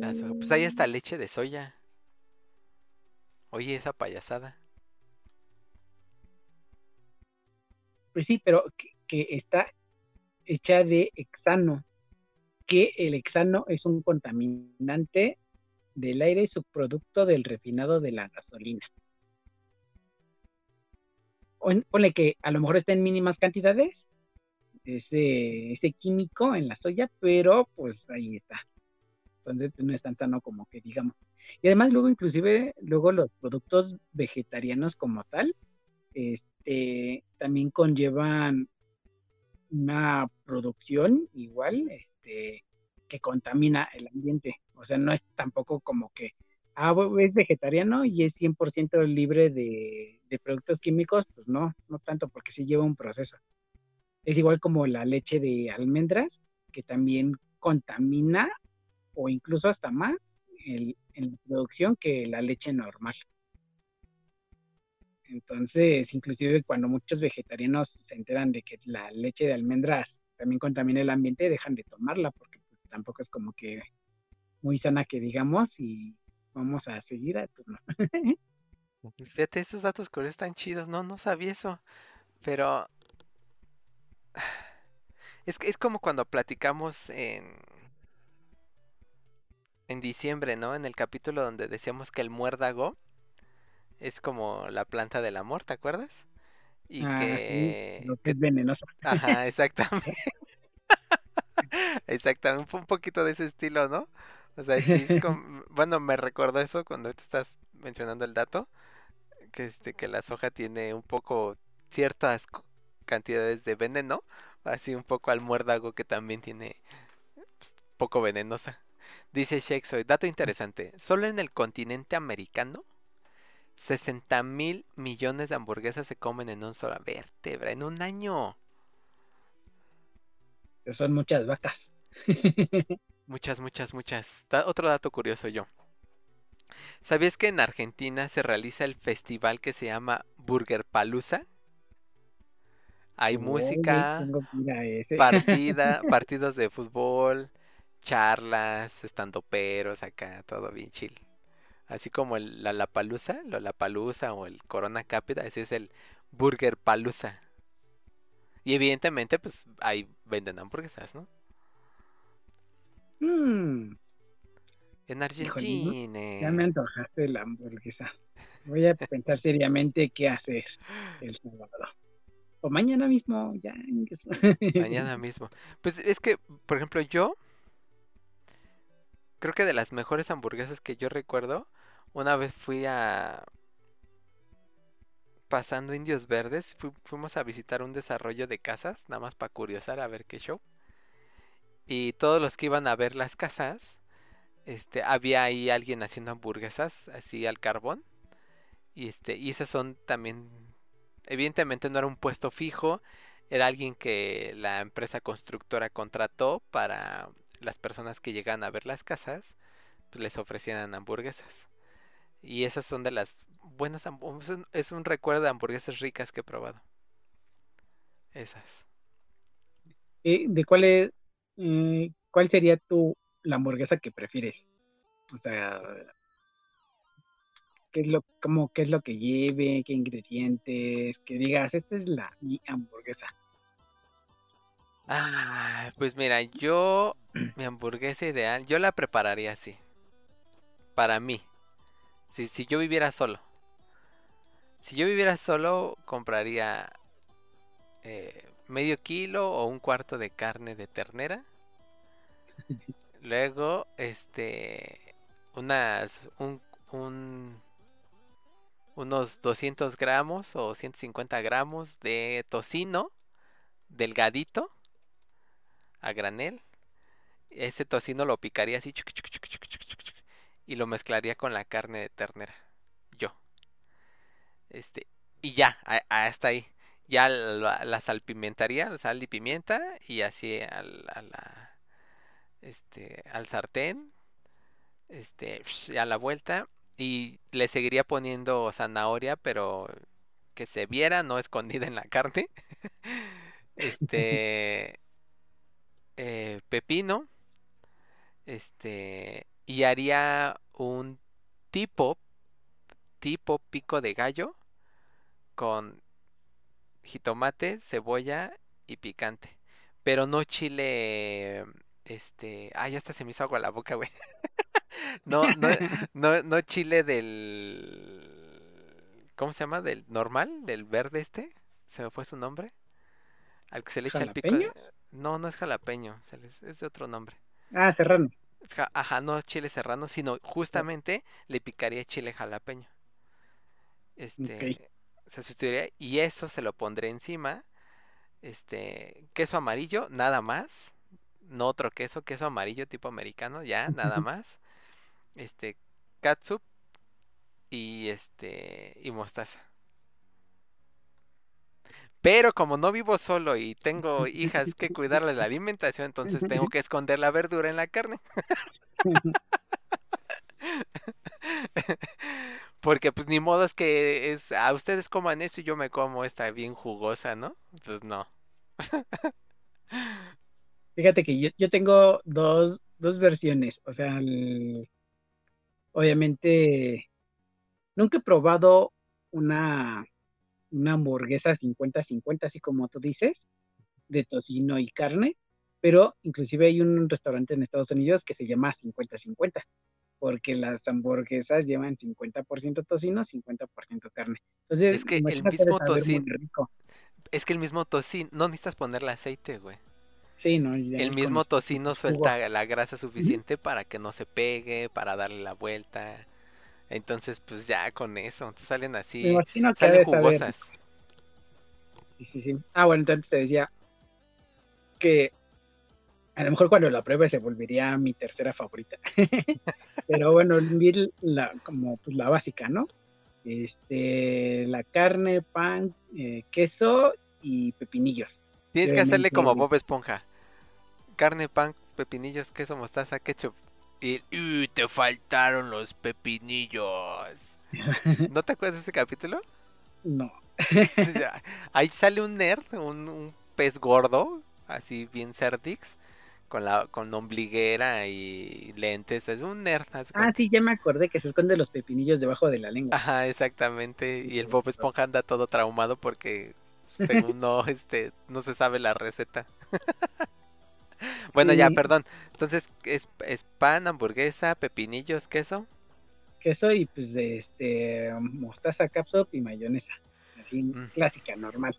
S1: la soja. Pues hay hasta leche de soya. Oye, esa payasada.
S2: Pues sí, pero que está hecha de hexano, que el hexano es un contaminante del aire y subproducto del refinado de la gasolina. Pon- Ponle que a lo mejor está en mínimas cantidades ese, ese químico en la soya, pero pues ahí está. Entonces pues, no es tan sano como que digamos. Y además luego inclusive luego los productos vegetarianos como tal, este, también conllevan una producción igual, este, que contamina el ambiente. O sea, no es tampoco como que, ah, es vegetariano y es 100% libre de, de productos químicos, pues no, no tanto, porque sí lleva un proceso. Es igual como la leche de almendras, que también contamina o incluso hasta más en la producción que la leche normal. Entonces, inclusive cuando muchos vegetarianos se enteran de que la leche de almendras también contamina el ambiente, dejan de tomarla porque pues, tampoco es como que muy sana que digamos y vamos a seguir, ah, pues no.
S1: Fíjate, esos datos curiosos están chidos. No, no sabía eso. Pero es, es como cuando platicamos en en diciembre, ¿no? En el capítulo donde decíamos que el muérdago es como la planta del amor, ¿te acuerdas? Y
S2: Ah, sí,
S1: que,
S2: lo que
S1: que-
S2: es venenoso.
S1: ajá, exactamente. Exactamente, fue un poquito de ese estilo, ¿no? O sea, sí es como, bueno, me recordó eso cuando te estás mencionando el dato, que este, que la soja tiene un poco ciertas cantidades de veneno, así un poco al muérdago que también tiene pues, poco venenosa. Dice Shakespeare, dato interesante, solo en el continente americano 60 mil millones de hamburguesas se comen en un sola vértebra, en un año.
S2: Son muchas vacas.
S1: Muchas, muchas, muchas. Otro dato curioso yo. ¿Sabías que en Argentina se realiza el festival que se llama Burger Palooza? Hay música, partida, partidos de fútbol, charlas, estandoperos acá, todo bien chill. Así como el Lollapalooza, Lollapalooza o el Corona Capital, ese es el Burger Palooza. Y evidentemente, pues ahí venden hamburguesas, ¿no?
S2: Mm,
S1: En. Argentina.
S2: ya me antojaste la hamburguesa. Voy a pensar seriamente qué hacer el sábado. O mañana mismo, ya.
S1: Mañana mismo. Pues es que, por ejemplo, yo creo que de las mejores hamburguesas que yo recuerdo, una vez fui a pasando Indios Verdes, fu- fuimos a visitar un desarrollo de casas, nada más para curiosar a ver qué show. y todos los que iban a ver las casas, este, había ahí alguien haciendo hamburguesas así al carbón. Y este, y esas son también, evidentemente no era un puesto fijo, era alguien que la empresa constructora contrató para las personas que llegan a ver las casas, pues les ofrecían hamburguesas. Y esas son de las buenas hamburguesas. Es un recuerdo de hamburguesas ricas que he probado. Esas.
S2: Eh, ¿De cuál es, eh, cuál sería tu la hamburguesa que prefieres? O sea, ¿qué es lo, como, qué es lo que lleve, qué ingredientes, que digas, esta es la mi hamburguesa?
S1: Ah, pues mira, yo mi hamburguesa ideal, yo la prepararía así. Para mí. Si, si yo viviera solo. Si yo viviera solo, compraría eh, medio kilo o un cuarto de carne de ternera. Luego, este, unas, un, un- unos 200 gramos o 150 gramos de tocino delgadito a granel. Ese tocino lo picaría así chuc, chuc, chuc, y lo mezclaría con la carne de ternera. Yo. Este, y ya, a- a- hasta ahí. Ya la, la salpimentaría, sal y pimienta, y así al, a la, este, al sartén, este, a la vuelta, y le seguiría poniendo zanahoria, pero que se viera, no escondida en la carne. Este, eh, pepino, este, y haría un tipo, tipo pico de gallo con jitomate, cebolla y picante. Pero no chile, este, ay, ya hasta se me hizo agua la boca, güey. No, no, no, no chile del, ¿cómo se llama? Del normal, del verde este. Se me fue su nombre. Al que se le echa el pico. de-. No, no es jalapeño, se les- es de otro nombre.
S2: Ah, serrano.
S1: Ajá, no chile serrano, sino justamente le picaría chile jalapeño. Este, se sustituiría y eso se lo pondré encima. Este, queso amarillo, nada más. No otro queso, queso amarillo tipo americano, ya, nada más. Este, catsup y este y mostaza. Pero como no vivo solo y tengo hijas que cuidarle la alimentación, entonces tengo que esconder la verdura en la carne. Porque pues ni modo es que es a ustedes coman eso y yo me como esta bien jugosa, ¿no? Pues no.
S2: Fíjate que yo, yo tengo dos, dos versiones. O sea, el- obviamente, nunca he probado una, una hamburguesa 50-50, así como tú dices, de tocino y carne, pero inclusive hay un restaurante en Estados Unidos que se llama 50-50, porque las hamburguesas llevan 50% tocino, 50% carne. Entonces,
S1: Es que el mismo tocino-. Es que el mismo tocino, no necesitas ponerle aceite, güey.
S2: Sí, ¿no?
S1: El mismo tocino suelta la grasa suficiente para que no se pegue, para darle la vuelta. Entonces, pues ya con eso, entonces salen
S2: Me
S1: así,
S2: imagino que
S1: salen
S2: saber
S1: jugosas.
S2: Sí, sí, sí. Ah, bueno, entonces te decía que a lo mejor cuando la pruebe se volvería mi tercera favorita. Pero bueno, la, como pues, la básica, ¿no? Este, la carne, pan, eh, queso y pepinillos.
S1: Tienes que hacerle como Bob Esponja. Carne, pan, pepinillos, queso, mostaza, ketchup. Y "Uy, te faltaron los pepinillos. ¿No te acuerdas de ese capítulo?
S2: No.
S1: Ahí sale un nerd, un, un pez gordo, así bien cerdix, con la con ombliguera y lentes. Es un nerd.
S2: Ah,
S1: cuenta.
S2: sí, ya me acordé que se esconde los pepinillos debajo de la lengua.
S1: Ajá, exactamente. Y el Bob Esponja anda todo traumado porque según no, este, no se sabe la receta. Bueno, ya, perdón. Entonces, es, es pan, hamburguesa, pepinillos, queso.
S2: Queso y pues este, mostaza, capsup y mayonesa. Así,
S1: Mm.
S2: clásica, normal.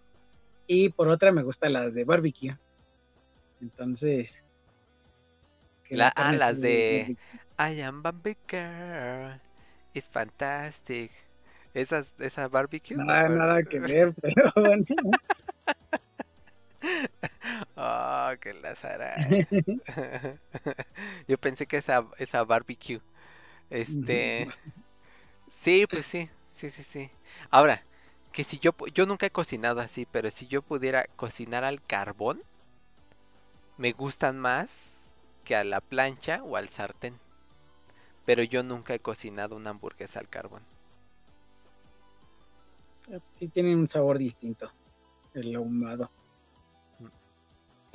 S2: Y por otra me gustan las de barbecue. Entonces.
S1: La- ah, las de-
S2: barbecue.
S1: I am Barbie Girl. It's fantastic. ¿Esas, esa barbecue?
S2: Nada,
S1: ¿O-
S2: nada que ver, pero bueno.
S1: Que hará. Yo pensé que esa, esa barbecue. Este. Sí, pues sí. Sí, sí, sí. Ahora, que si yo. Yo nunca he cocinado así, pero si yo pudiera cocinar al carbón, me gustan más que a la plancha o al sartén. Pero yo nunca he cocinado una hamburguesa al carbón.
S2: Sí tiene un sabor distinto. El ahumado.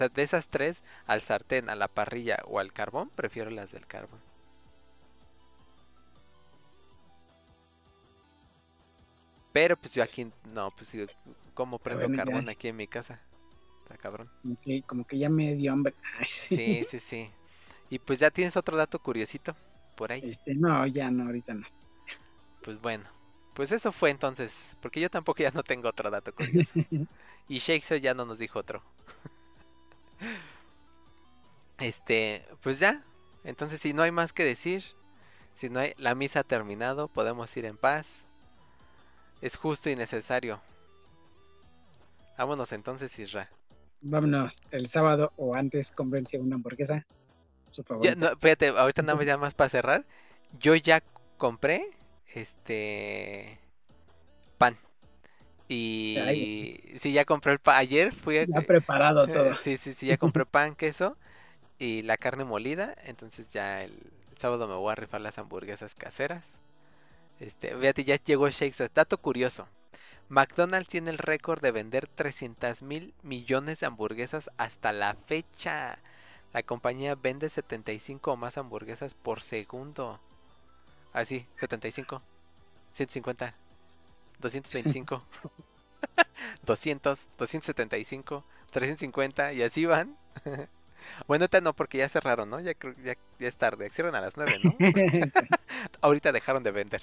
S1: Sea, de esas tres, al sartén, a la parrilla o al carbón, prefiero las del carbón. Pero pues yo aquí, no, pues sí, ¿cómo prendo
S2: Bueno, ya.
S1: carbón aquí en mi casa? Está cabrón.
S2: Que, como que ya me dio hambre. Ay, sí.
S1: Sí, sí, sí. Y pues ya tienes otro dato curiosito por ahí.
S2: Este, no, ya no, ahorita no.
S1: Pues bueno, pues eso fue entonces, porque yo tampoco ya no tengo otro dato curioso. Y Shakespeare ya no nos dijo otro. Este, pues ya. Entonces, si no hay más que decir, si no hay, la misa ha terminado, podemos ir en paz. Es justo y necesario. Vámonos entonces, Isra.
S2: Vámonos, el sábado o antes cómprense una hamburguesa. Su
S1: Ya,
S2: favorita.
S1: no, espérate, ahorita nada más ya más para cerrar. Yo ya compré este pan. Y
S2: Ay.
S1: sí, ya compré el pan. Ayer fui a-
S2: Ya preparado todo.
S1: Sí, sí, sí, ya compré pan, queso y la carne molida. Entonces ya el, sábado me voy a rifar las hamburguesas caseras. Este, fíjate, ya llegó Shakespeare. Dato curioso. McDonald's tiene el récord de vender 300 mil millones de hamburguesas hasta la fecha. La compañía vende 75 o más hamburguesas por segundo. Así, 75, 150, 225, 200, 275, 350 y así van. Bueno, ahorita no, porque ya cerraron, ¿no? Ya, ya, ya es tarde. Cierran a las 9, ¿no? Ahorita dejaron de vender.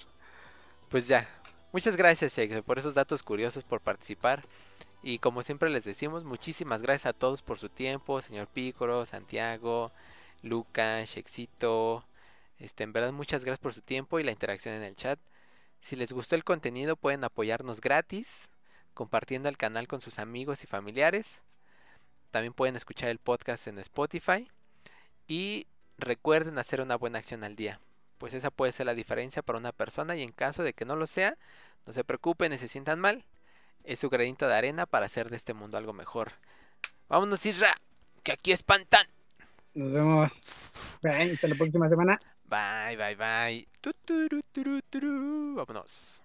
S1: Pues ya. Muchas gracias, Shakespeare, por esos datos curiosos, por participar. Y como siempre les decimos, muchísimas gracias a todos por su tiempo, señor Pícoro, Santiago, Lucas, Shexito. Este, en verdad, muchas gracias por su tiempo y la interacción en el chat. Si les gustó el contenido, pueden apoyarnos gratis, compartiendo el canal con sus amigos y familiares. También pueden escuchar el podcast en Spotify. Y recuerden hacer una buena acción al día. Pues esa puede ser la diferencia para una persona y en caso de que no lo sea, no se preocupen ni se sientan mal. Es su granito de arena para hacer de este mundo algo mejor. Vámonos, Isra, que aquí espantan.
S2: Nos vemos. Bye, hasta la próxima semana.
S1: Bye, bye, bye. Vámonos.